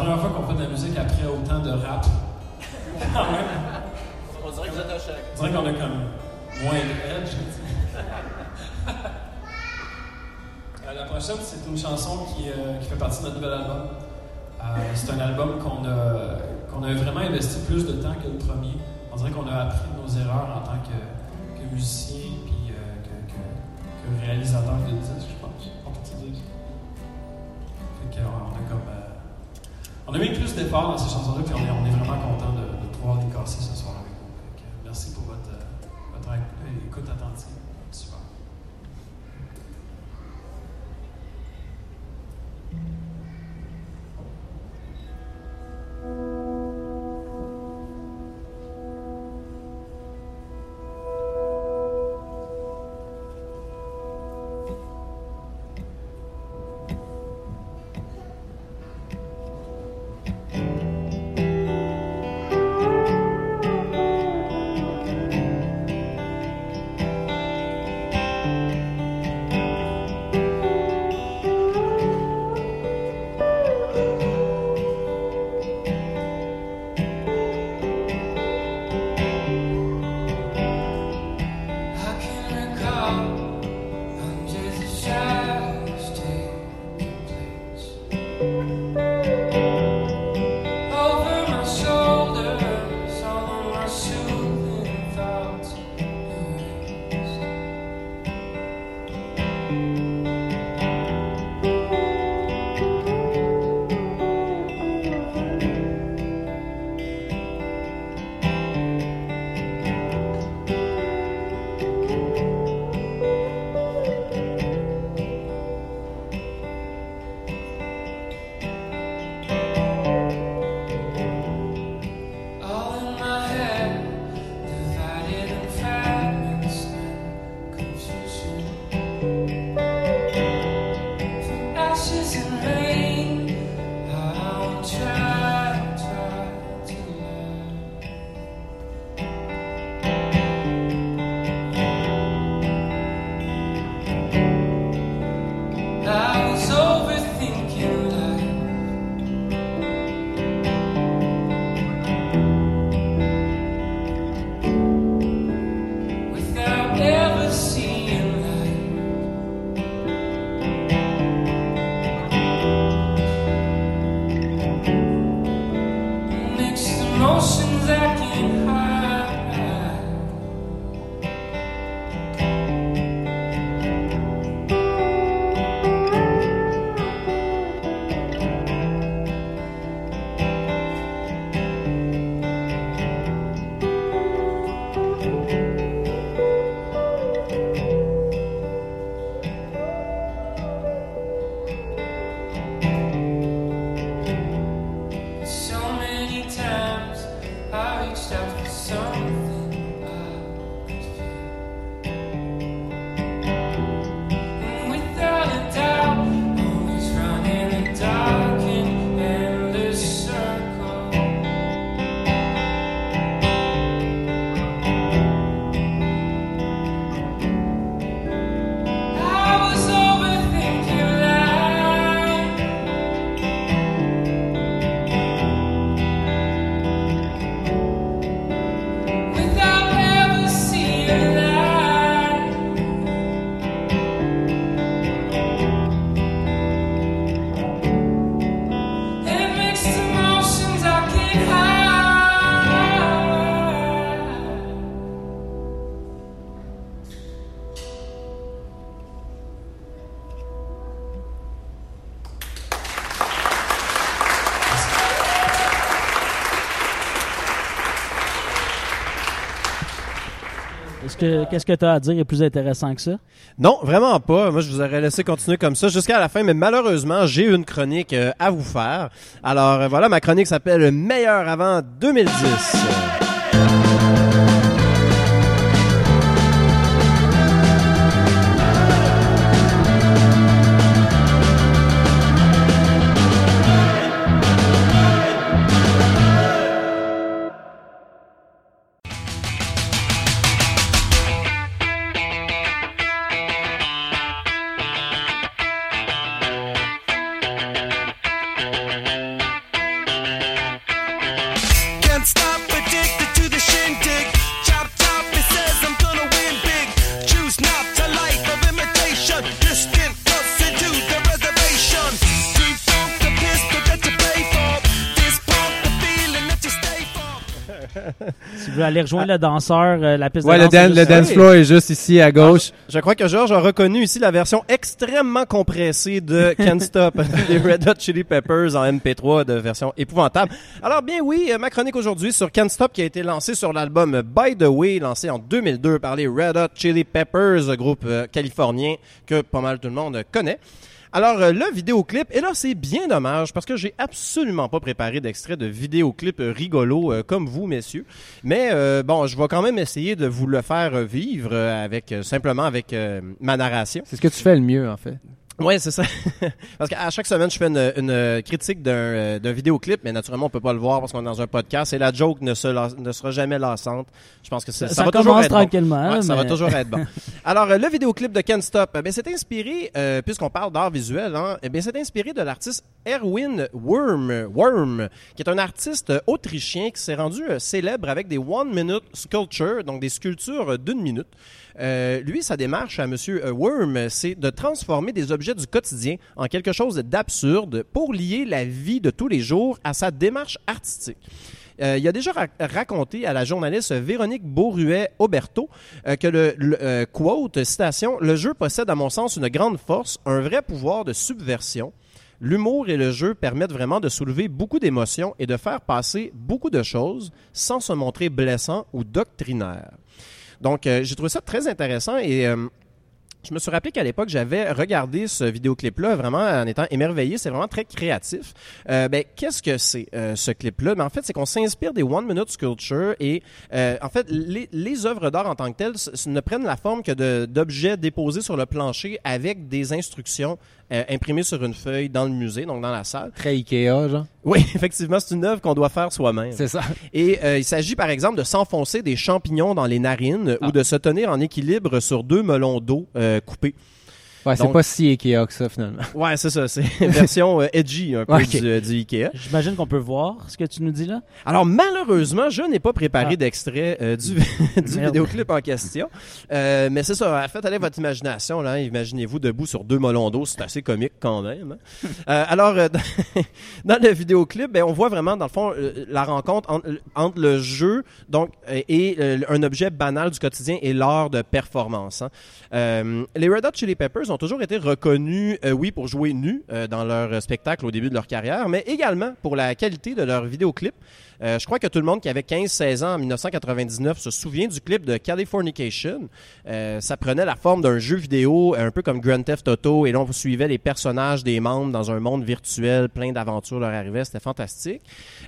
Première fois qu'on fait de la musique après autant de rap.
On dirait que vous êtes un choc.
On dirait qu'on a comme moins de edge. Euh, la prochaine, c'est une chanson qui, euh, qui fait partie de notre nouvel album. Euh, c'est un album qu'on a, qu'on a vraiment investi plus de temps que le premier. On dirait qu'on a appris de nos erreurs en tant que, que musicien puis que, que, que réalisateur de disques, je pense. On peut dire ça. Fait qu'on on a comme. On a mis plus d'efforts dans ces chansons-là, puis on est, on est vraiment content de, de pouvoir les casser ce soir
Est-ce que qu'est-ce que tu as à dire est plus intéressant que ça?
Non, vraiment pas. Moi, je vous aurais laissé continuer comme ça jusqu'à la fin, mais malheureusement, j'ai une chronique euh, à vous faire. Alors euh, voilà, ma chronique s'appelle Meilleur avant 2010.
Aller rejoindre le danseur, euh, la piste
Ouais,
de
le,
danse.
dan- le dance floor est juste ici à gauche.
Je crois que Georges a reconnu ici la version extrêmement compressée de Can't Stop des Red Hot Chili Peppers en MP3 de version épouvantable. Alors bien oui, euh, ma chronique aujourd'hui sur Can't Stop qui a été lancé sur l'album By the Way, lancé en 2002 par les Red Hot Chili Peppers, groupe euh, californien que pas mal tout le monde connaît. Alors, euh, le vidéoclip, et là, c'est bien dommage parce que j'ai absolument pas préparé d'extrait de vidéoclip rigolo euh, comme vous, messieurs. Mais euh, bon, je vais quand même essayer de vous le faire vivre avec simplement avec ma narration.
C'est ce que tu fais le mieux, en fait.
Ouais, c'est ça. parce qu'à chaque semaine, je fais une, une, euh, critique d'un euh, d'un vidéoclip, mais naturellement, on peut pas le voir parce qu'on est dans un podcast et la joke ne, se las- ne sera jamais lassante. Je pense que ça,
Ça,
ça va toujours
commence
être bon.
tranquillement.
Ouais, ça va toujours être bon. Alors, euh, le vidéoclip de Can't Stop, bien, c'est inspiré, euh, puisqu'on parle d'art visuel, hein, bien, c'est inspiré de l'artiste Erwin Worm, Worm, qui est un artiste autrichien qui s'est rendu euh, célèbre avec des one-minute sculptures, donc des sculptures d'une minute. Euh, lui, sa démarche à Monsieur euh, Worm, c'est de transformer des objets du quotidien en quelque chose d'absurde pour lier la vie de tous les jours à sa démarche artistique. Euh, il a déjà ra- raconté à la journaliste Véronique Beauruet-Auberto euh, que le, quote, citation, le jeu possède à mon sens une grande force, un vrai pouvoir de subversion. L'humour et le jeu permettent vraiment de soulever beaucoup d'émotions et de faire passer beaucoup de choses sans se montrer blessant ou doctrinaire. Donc, euh, j'ai trouvé ça très intéressant et euh, je me suis rappelé qu'à l'époque, j'avais regardé ce vidéoclip-là vraiment en étant émerveillé. C'est vraiment très créatif. Euh, ben, qu'est-ce que c'est ce clip-là? Ben, en fait, c'est qu'on s'inspire des One Minute Sculpture et en fait, les, œuvres d'art en tant que telles ne prennent la forme que d'objets déposés sur le plancher avec des instructions euh, imprimées sur une feuille dans le musée, donc dans la salle.
Très Ikea, genre.
Oui, effectivement, c'est une œuvre qu'on doit faire soi-même.
C'est ça.
Et euh, il s'agit par exemple de s'enfoncer des champignons dans les narines
Ah.
ou de se tenir en équilibre sur deux melons d'eau euh, coupés.
Ouais, c'est
Donc-
pas si Ikea que ça, finalement.
Ouais, c'est ça, c'est une version euh, edgy un peu
Ok.
du, euh, du Ikea.
J'imagine qu'on peut voir ce que tu nous dis là.
Alors malheureusement, je n'ai pas préparé
Ah.
d'extrait euh, du, du
Merde.
vidéoclip en question. Euh, mais c'est ça, faites aller votre imagination. Là, Imaginez-vous debout sur deux melons d'eau, c'est assez comique quand même. hein. Euh, alors, euh, dans, dans le vidéoclip, ben, on voit vraiment, dans le fond, euh, la rencontre entre, entre le jeu donc, euh, et euh, un objet banal du quotidien et l'art de performance. hein. Euh, les Red Hot Chili Peppers ont toujours été reconnus, euh, oui, pour jouer nus euh, dans leur spectacle au début de leur carrière, mais également pour la qualité de leurs vidéoclips. Euh, je crois que tout le monde qui avait 15-16 ans en 1999 se souvient du clip de Californication. Euh, ça prenait la forme d'un jeu vidéo, un peu comme Grand Theft Auto, et là on suivait les personnages des membres dans un monde virtuel, plein d'aventures leur arrivaient, c'était fantastique.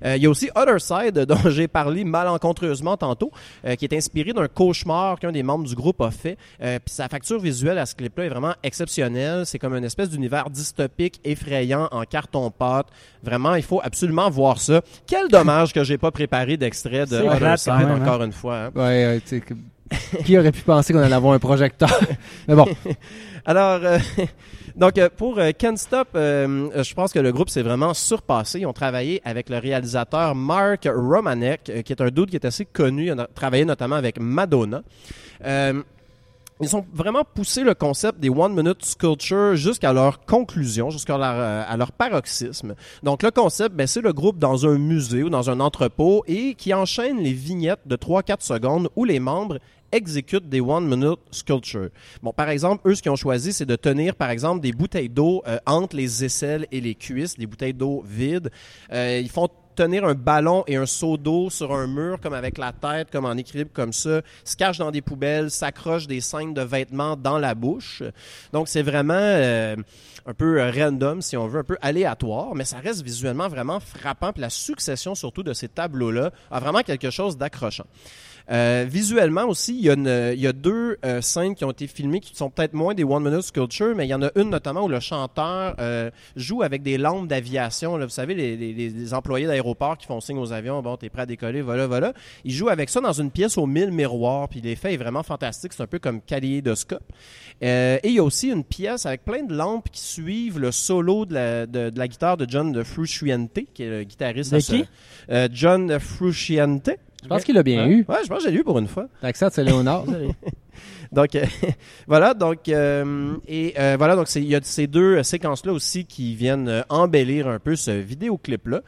Euh, il y a aussi Other Side, dont j'ai parlé malencontreusement tantôt, qui est inspiré d'un cauchemar qu'un des membres du groupe a fait. Puis sa facture visuelle à ce clip-là est vraiment exceptionnelle. C'est comme une espèce d'univers dystopique, effrayant, en carton-pâte. Vraiment, il faut absolument voir ça. Quel dommage que j'ai pas préparé d'extrait de
plate
Side,
hein.
encore une fois. hein.
Ouais, ouais, qui aurait pu penser qu'on allait avoir un projecteur? Mais bon,
Alors, euh, donc euh, pour euh, Can't Stop, euh, je pense que le groupe s'est vraiment surpassé. Ils ont travaillé avec le réalisateur Mark Romanek, qui est un dude qui est assez connu. Il a travaillé notamment avec Madonna. Euh, ils ont vraiment poussé le concept des One Minute Sculpture jusqu'à leur conclusion, jusqu'à leur, euh, à leur paroxysme. Donc le concept, ben, c'est le groupe dans un musée ou dans un entrepôt et qui enchaîne les vignettes de 3-4 secondes où les membres exécutent des One Minute Sculpture. Bon, par exemple, eux, ce qu'ils ont choisi, c'est de tenir, par exemple, des bouteilles d'eau euh, entre les aisselles et les cuisses, des bouteilles d'eau vides. Euh, ils font tenir un ballon et un seau d'eau sur un mur, comme avec la tête, comme en équilibre, comme ça, se cachent dans des poubelles, s'accrochent des scènes de vêtements dans la bouche. Donc, c'est vraiment euh, un peu euh, random, si on veut, un peu aléatoire, mais ça reste visuellement vraiment frappant. Puis la succession, surtout, de ces tableaux-là, a vraiment quelque chose d'accrochant. Euh, visuellement aussi, il y a, une- il y a deux euh, scènes qui ont été filmées qui sont peut-être moins des One Minute Sculpture, mais il y en a une notamment où le chanteur euh, joue avec des lampes d'aviation. Vous savez, les, les- employés d'aéroport qui font signe aux avions, bon, t'es prêt à décoller, voilà, voilà. Il joue avec ça dans une pièce aux mille miroirs, puis l'effet est vraiment fantastique. C'est un peu comme kaléidoscope. Euh, et il y a aussi une pièce avec plein de lampes qui suivent le solo de la, de, de la guitare de John Frusciante, qui est le guitariste.
De qui?
Euh, John Frusciante.
Je pense qu'il a bien
Ouais.
eu.
Ouais, je pense que j'ai lu pour une fois.
L'accent, c'est Léonard.
Donc euh, voilà, donc euh, et euh, voilà, donc il y a ces deux séquences là aussi qui viennent euh, embellir un peu ce vidéoclip là.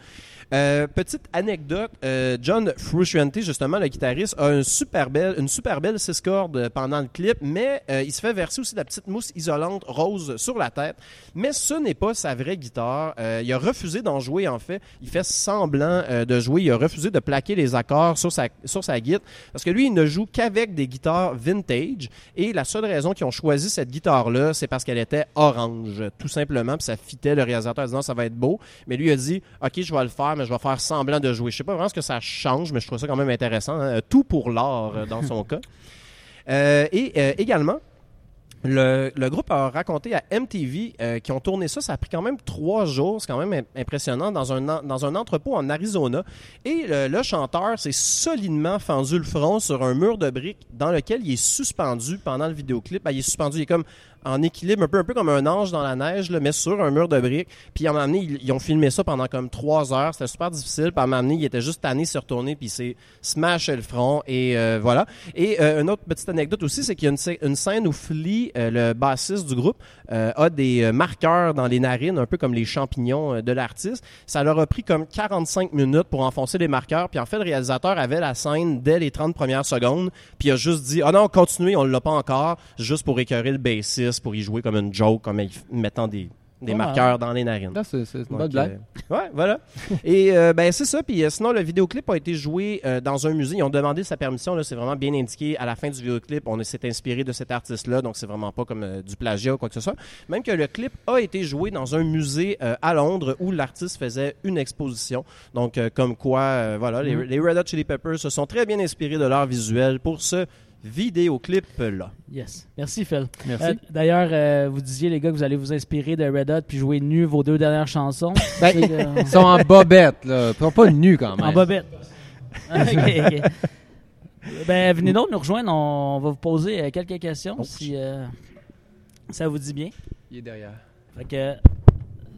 Euh, petite anecdote, euh, John Frusciante, justement, le guitariste, a une super belle, une super belle six cordes pendant le clip, mais euh, il se fait verser aussi de la petite mousse isolante rose sur la tête. Mais ce n'est pas sa vraie guitare. Euh, il a refusé d'en jouer, en fait. Il fait semblant euh, de jouer. Il a refusé de plaquer les accords sur sa, sur sa guitare parce que lui, il ne joue qu'avec des guitares vintage. Et la seule raison qu'ils ont choisi cette guitare-là, c'est parce qu'elle était orange, tout simplement. Puis ça fitait le réalisateur en disant ça va être beau. Mais lui a dit OK, je vais le faire, mais je vais faire semblant de jouer. Je sais pas vraiment ce que ça change, mais je trouve ça quand même intéressant. hein. Tout pour l'art euh, dans son cas. Euh, et euh, également, le, le groupe a raconté à MTV euh, qui ont tourné ça. Ça a pris quand même trois jours. C'est quand même im- impressionnant dans un, dans un entrepôt en Arizona. Et le, le chanteur s'est solidement fendu le front sur un mur de briques dans lequel il est suspendu pendant le vidéoclip. Ben, il est suspendu, il est comme en équilibre, un peu, un peu comme un ange dans la neige, mais sur un mur de briques. Puis à un moment donné, ils, ont filmé ça pendant comme trois heures. C'était super difficile. Puis à un moment donné, il était juste tanné de se retourner, puis s'est smashé le front. Et euh, voilà. Et euh, une autre petite anecdote aussi, c'est qu'il y a une, sc- une scène où Flea, euh, le bassiste du groupe, a des marqueurs dans les narines, un peu comme les champignons de l'artiste. Ça leur a pris comme 45 minutes pour enfoncer les marqueurs. Puis en fait, le réalisateur avait la scène dès les 30 premières secondes. Puis il a juste dit, ah non, continuez, on l'a pas encore, juste pour écœurer le bassiste, pour y jouer comme une joke, comme mettant des, des
Ouais.
marqueurs dans les narines.
Là, c'est une
Donc,
bonne blague.
euh, ouais, voilà. Et euh, ben c'est ça. Puis euh, sinon, le vidéoclip a été joué dans un musée. Ils ont demandé sa permission. C'est vraiment bien indiqué à la fin du vidéoclip. On s'est inspiré de cet artiste-là, donc c'est vraiment pas comme du plagiat ou quoi que ce soit. Même que le clip a été joué dans un musée à Londres où l'artiste faisait une exposition. Donc comme quoi, voilà, les,
Mhm.
les Red Hot Chili Peppers se sont très bien inspirés de leur visuel pour ce vidéoclip-là.
Yes. Merci, Phil.
Merci.
Euh, D'ailleurs, euh, vous disiez, les gars, que vous allez vous inspirer de Red Hot puis jouer nu vos deux dernières chansons.
Ben,
euh,
Ils sont en bobette, là. Ils sont pas nus quand même.
en bobette. ok, ok. Ben, venez donc nous rejoindre. On va vous poser quelques questions
Oh.
si euh, ça vous dit bien.
Il est derrière.
Fait que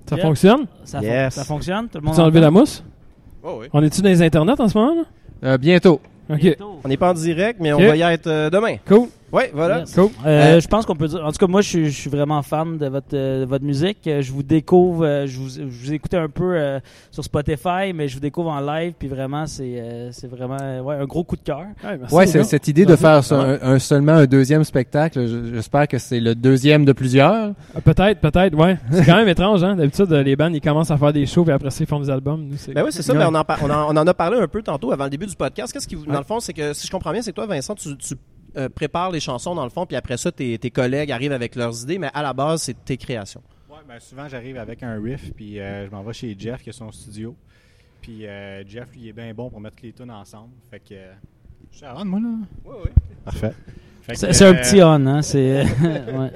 Ça fonctionne?
ça, fon-
Yes.
ça fonctionne? Tout le monde
enlever
entend?
la mousse?
Oh oui.
On est-tu dans les internets en ce moment? là?
Euh, bientôt.
OK.
Bientôt.
On n'est pas en direct, mais on va y être euh, demain.
Cool.
Oui, voilà.
Yes.
Cool.
Euh,
Euh,
je pense qu'on peut dire. En tout cas, moi, je suis, je suis vraiment fan de votre, euh, de votre musique. Euh, Je vous découvre. euh, je, vous, je vous écoutais un peu euh, sur Spotify, mais je vous découvre en live. Puis vraiment, c'est euh, c'est vraiment euh, ouais, un gros coup de cœur.
Ouais, merci,
Ouais,
les
c'est cette idée de faire un, un- seulement un deuxième spectacle. je- J'espère que c'est le deuxième de plusieurs.
Ah, Peut-être, peut-être, ouais. C'est quand même étrange, hein. D'habitude, euh, les bands, ils commencent à faire des shows, puis après ça, ils font des albums. Nous, c'est...
Ben oui, c'est ça.
Ouais.
mais on, en par- on, en, on en a parlé un peu tantôt avant le début du podcast. Qu'est-ce qui, vous- dans le fond, c'est que si je comprends bien, c'est que toi, Vincent, tu, tu, euh, prépares les chansons dans le fond, puis après ça, tes, tes collègues arrivent avec leurs idées, mais à la base, c'est tes créations.
Ouais, ben souvent j'arrive avec un riff, puis euh, je m'en vais chez Jeff qui a son studio. Puis euh, Jeff, lui, il est bien bon pour mettre les tunes ensemble. Fait que. je suis à rendre, moi, là.
Oui, oui.
Parfait.
C'est un
euh,
petit on, hein. C'est. ouais.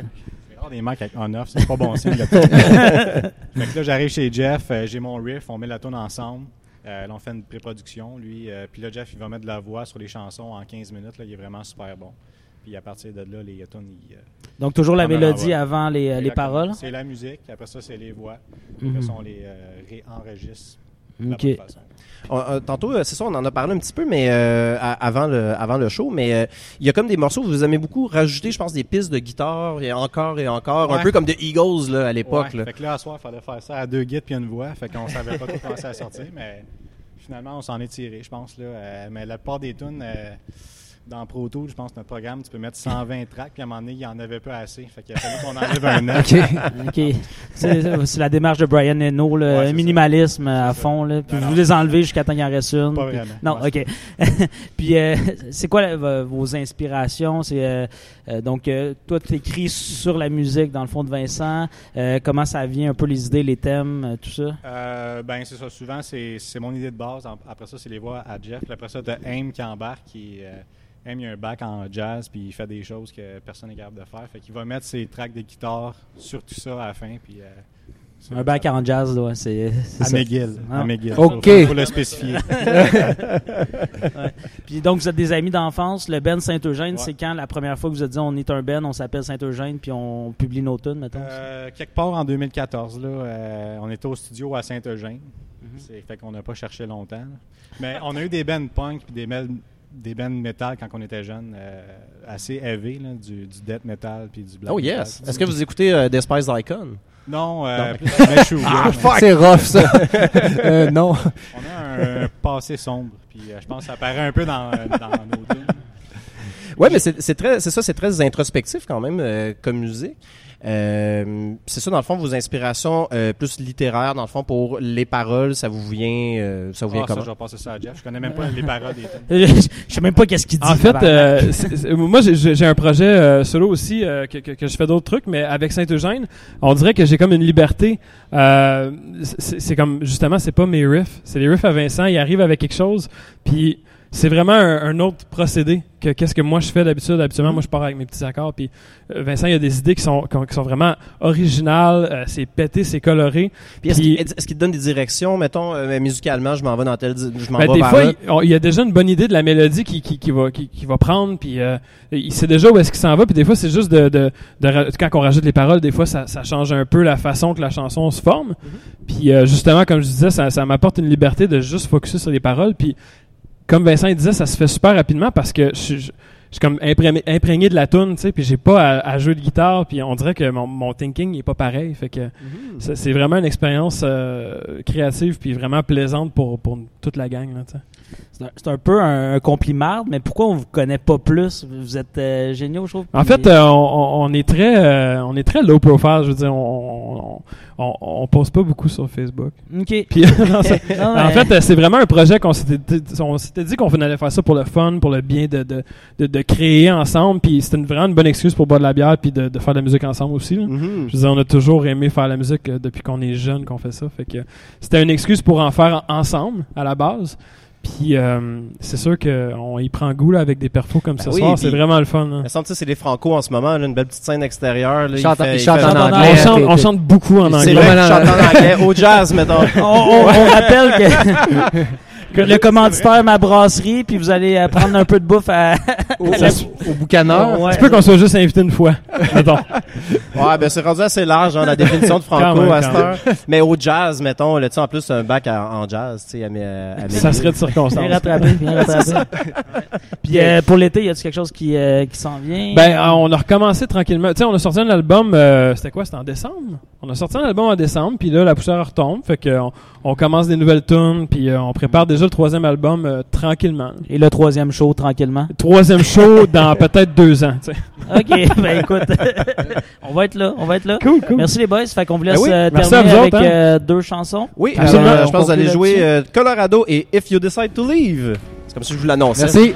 C'est rare des mecs avec on-off, c'est pas bon signe. là. fait que là, j'arrive chez Jeff, j'ai mon riff, on met la tune ensemble. Euh, là, on fait une pré-production, lui. euh, puis là, Jeff, il va mettre de la voix sur les chansons en 15 minutes. Là, il est vraiment super bon. Puis à partir de là, les tunes, il, euh,
Donc, toujours la mélodie avant les, les paroles.
C'est la musique, après ça, c'est les voix.
Mhm.
Après ça, on les réenregistre
Ok.
bonne façon.
On- euh, tantôt, euh, c'est ça, on en a parlé un petit peu, mais euh, avant le avant le show, mais euh, il y a comme des morceaux où vous aimez beaucoup rajouter, je pense, des pistes de guitare et encore et encore, un peu comme The Eagles là, à l'époque.
Ouais,
là.
Fait que là, à soir, il fallait faire ça à deux guides puis une voix. Fait qu'on savait pas trop comment ça allait sortir, mais finalement, on s'en est tiré, je pense. Là. Euh, mais la plupart des tunes, euh, dans Pro Tools, je pense, notre programme, tu peux mettre 120 tracks, puis à un moment donné, il n'y en avait pas assez. Fait qu'il a fallu qu'on enlève un neuf.
Ok. C'est c'est la démarche de Brian Eno, le
Ouais,
minimalisme à fond. Là. Puis
Non,
vous
non.
les enlevez jusqu'à temps qu'il en reste une.
Pas
puis-
vraiment.
Non,
Ouais,
ok. Puis euh, c'est quoi vo- vos inspirations? C'est euh, euh, donc euh, toi tu écris sur la musique dans le fond de Vincent. Euh, comment ça vient un peu les idées, les thèmes, euh, tout ça?
Euh, ben, c'est ça. Souvent, c'est c'est mon idée de base. Après ça, c'est les voix à Jeff. Puis après ça, t'as Aim qui embarque. Qui, Aim, il a un bac en jazz, puis il fait des choses que personne n'est capable de faire. Fait qu'il va mettre ses tracks de guitare sur tout ça à la fin. Puis, euh,
Un bac en jazz, là, c'est
À. McGill.
Ah.
À McGill.
Ok.
Faut, faut le spécifier.
Puis donc vous êtes des amis d'enfance. Le Ben Saint-Eugène,
Ouais.
c'est quand la première fois que vous avez dit on est un Ben, on s'appelle Saint-Eugène, puis on publie nos tunes, mettons?
Euh, quelque part en 2014, là, euh, on était au studio à Saint-Eugène. C'est fait qu'on n'a pas cherché longtemps. là. Mais on a eu des bands punk puis des, mel- des bands metal quand on était jeunes, euh, assez heavy, là, du, du death metal puis du black
Oh yes. Est-ce que vous écoutez euh, Despise Icon
Non, euh, Meshuggah,
Ah!
C'est rough, ça. Euh, non.
On a un, passé sombre, puis euh, je pense que ça apparaît un peu dans, dans nos tunes.
Ouais, mais c'est c'est très, c'est ça, c'est très introspectif quand même euh, comme musique. Euh, c'est ça dans le fond vos inspirations euh, plus littéraires dans le fond pour les paroles, ça vous vient, euh, ça vous vient
Ah, ça, je vais passer ça à Jeff. Je connais même pas les paroles des.
Je sais même pas qu'est-ce qu'il dit.
En fait, euh, c'est- c'est- moi j'ai- j'ai j'ai un projet euh, solo aussi euh, que, que, que je fais d'autres trucs, mais avec Saint-Eugène, on dirait que j'ai comme une liberté. Euh, c'est c'est comme justement, c'est pas mes riffs, c'est les riffs à Vincent. Il arrive avec quelque chose, puis c'est vraiment un, un autre procédé que qu'est-ce que moi je fais d'habitude. Habituellement, moi je pars avec mes petits accords, puis euh, Vincent il y a des idées qui sont qui, sont vraiment originales. euh, c'est pété, c'est coloré.
Puis est-ce qu'il te donne des directions, mettons euh, musicalement, je m'en vais dans tel, je m'en
Ben,
vais
des
vers
fois,
là?
il, on- il y a déjà une bonne idée de la mélodie qui, qui, qui va, qui, qui va prendre, puis euh, il sait déjà où est-ce qu'il s'en va, puis des fois, c'est juste de, de, de quand on rajoute les paroles, des fois, ça, ça change un peu la façon que la chanson se forme.
Mm-hmm.
Puis euh, justement, comme je disais, ça, ça m'apporte une liberté de juste focuser sur les paroles, puis comme Vincent disait, ça se fait super rapidement parce que je, suis- je, je suis comme imprégné, imprégné de la tune, tu sais, puis j'ai pas à, à jouer de guitare, puis on dirait que mon, mon thinking est pas pareil, fait que
Mm-hmm.
c'est vraiment une expérience euh, créative puis vraiment plaisante pour, pour toute la gang, là, tu sais.
C'est un, peu un, un compliment, mais pourquoi on vous connaît pas plus? Vous êtes euh, géniaux, je trouve.
En fait, euh, on, est très, euh, on est très low profile. Je veux dire, on, on, on, on poste pas beaucoup sur Facebook.
ok.
Puis, non, ça-
Non,
en fait, c'est vraiment un projet qu'on s'était, dit- on s'était dit qu'on allait faire ça pour le fun, pour le bien de, de, de, de créer ensemble. Puis c'était une, vraiment une bonne excuse pour boire de la bière puis de, de faire de la musique ensemble aussi.
Mhm.
Je veux dire, on a toujours aimé faire la musique depuis qu'on est jeune qu'on fait ça. Fait que c'était une excuse pour en faire en- ensemble à la base. Puis euh, c'est sûr qu'on y prend goût là, avec des perfos comme ce
Ben oui,
soir. C'est vraiment le fun. là.
Que c'est les Franco en ce moment, là, une belle petite scène extérieure. Là,
Il chante-
fait-
il chante
fait-
en anglais.
On chante,
T'es-
on chante beaucoup en
C'est
anglais.
vrai qu'il chante en anglais, au jazz, mettons.
on, on- on rappelle que le commanditaire ma brasserie, puis vous allez euh, prendre un peu de bouffe à.
Au,
à la-
au- au boucaneur.
Ouais.
Tu peux qu'on soit juste invité une fois. Mettons.
Ouais, ben c'est rendu assez large, hein, la définition de Franco
même,
à cette heure. Mais au jazz, mettons, là, tu sais, en plus, un bac à- en jazz, tu sais, à, mes- à mes-
Ça serait de circonstance.
Bien rattrapé, bien rattrapé. Puis euh, pour l'été, y a-tu quelque chose qui, euh, qui s'en vient?
Ben, on a recommencé tranquillement. Tu sais, on a sorti un album, euh, c'était quoi? C'était en décembre? On a sorti un album en décembre, puis là, la poussière retombe. Fait que on, on commence des nouvelles tunes, puis euh, on prépare déjà le troisième album euh, tranquillement.
Et le troisième show, tranquillement?
Troisième show dans peut-être deux ans, tu sais.
OK, ben écoute, on va être là, on va être là.
Cool, cool.
Merci les boys, fait qu'on vous laisse
Ben oui,
euh, terminer
vous
avec
autres, hein.
euh, deux chansons.
Oui,
Absolument.
Euh,
je pense que vous allez jouer euh, Colorado et If You Decide to Leave. C'est comme ça que je vous l'annonçais.
Merci.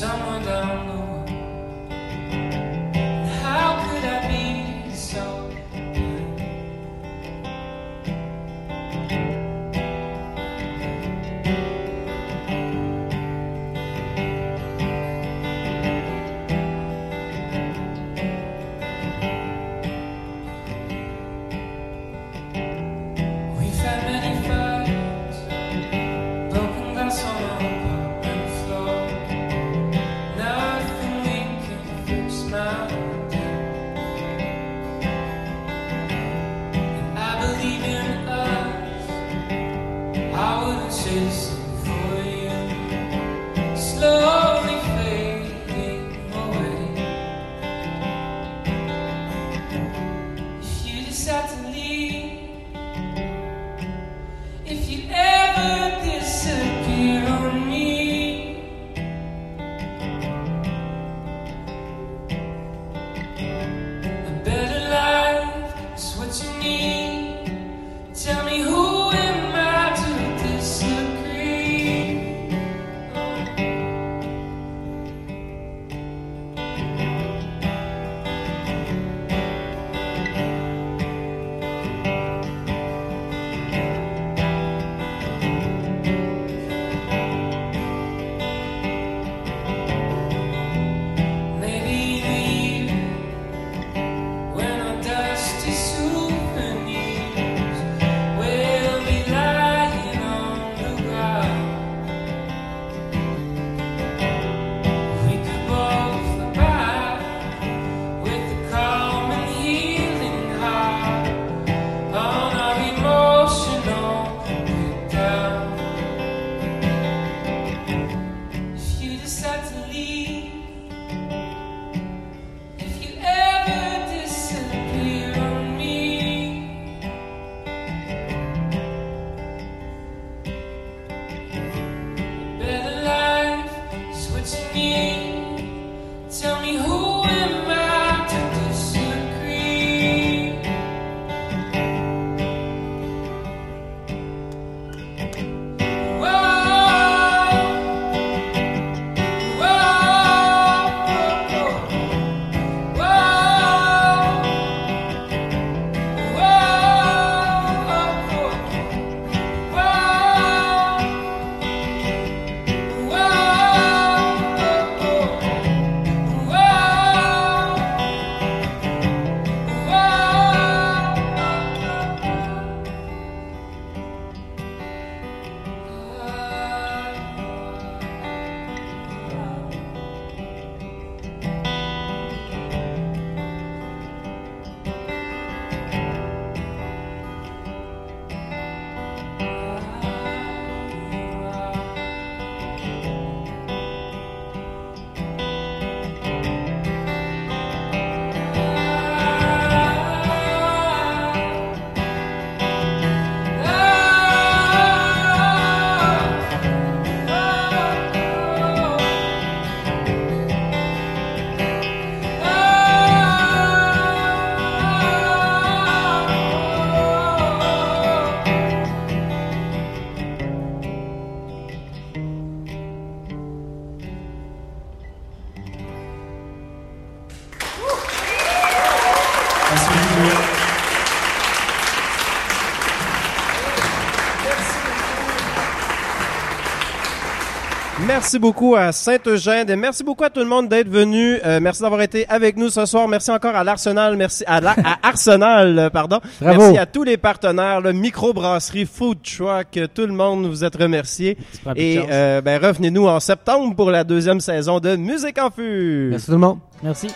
Somewhere down the
merci beaucoup à Saint-Eugène et merci beaucoup à tout le monde d'être venu. Euh, merci d'avoir été avec nous ce soir. Merci encore à l'Arsenal, merci à, la- à Arsenal, euh, pardon.
Bravo.
Merci à tous les partenaires, le microbrasserie, food truck, euh, tout le monde vous êtes remerciés.
De
Et euh, ben revenez-nous en septembre pour la deuxième saison de Musique en Fût.
Merci tout le monde.
Merci.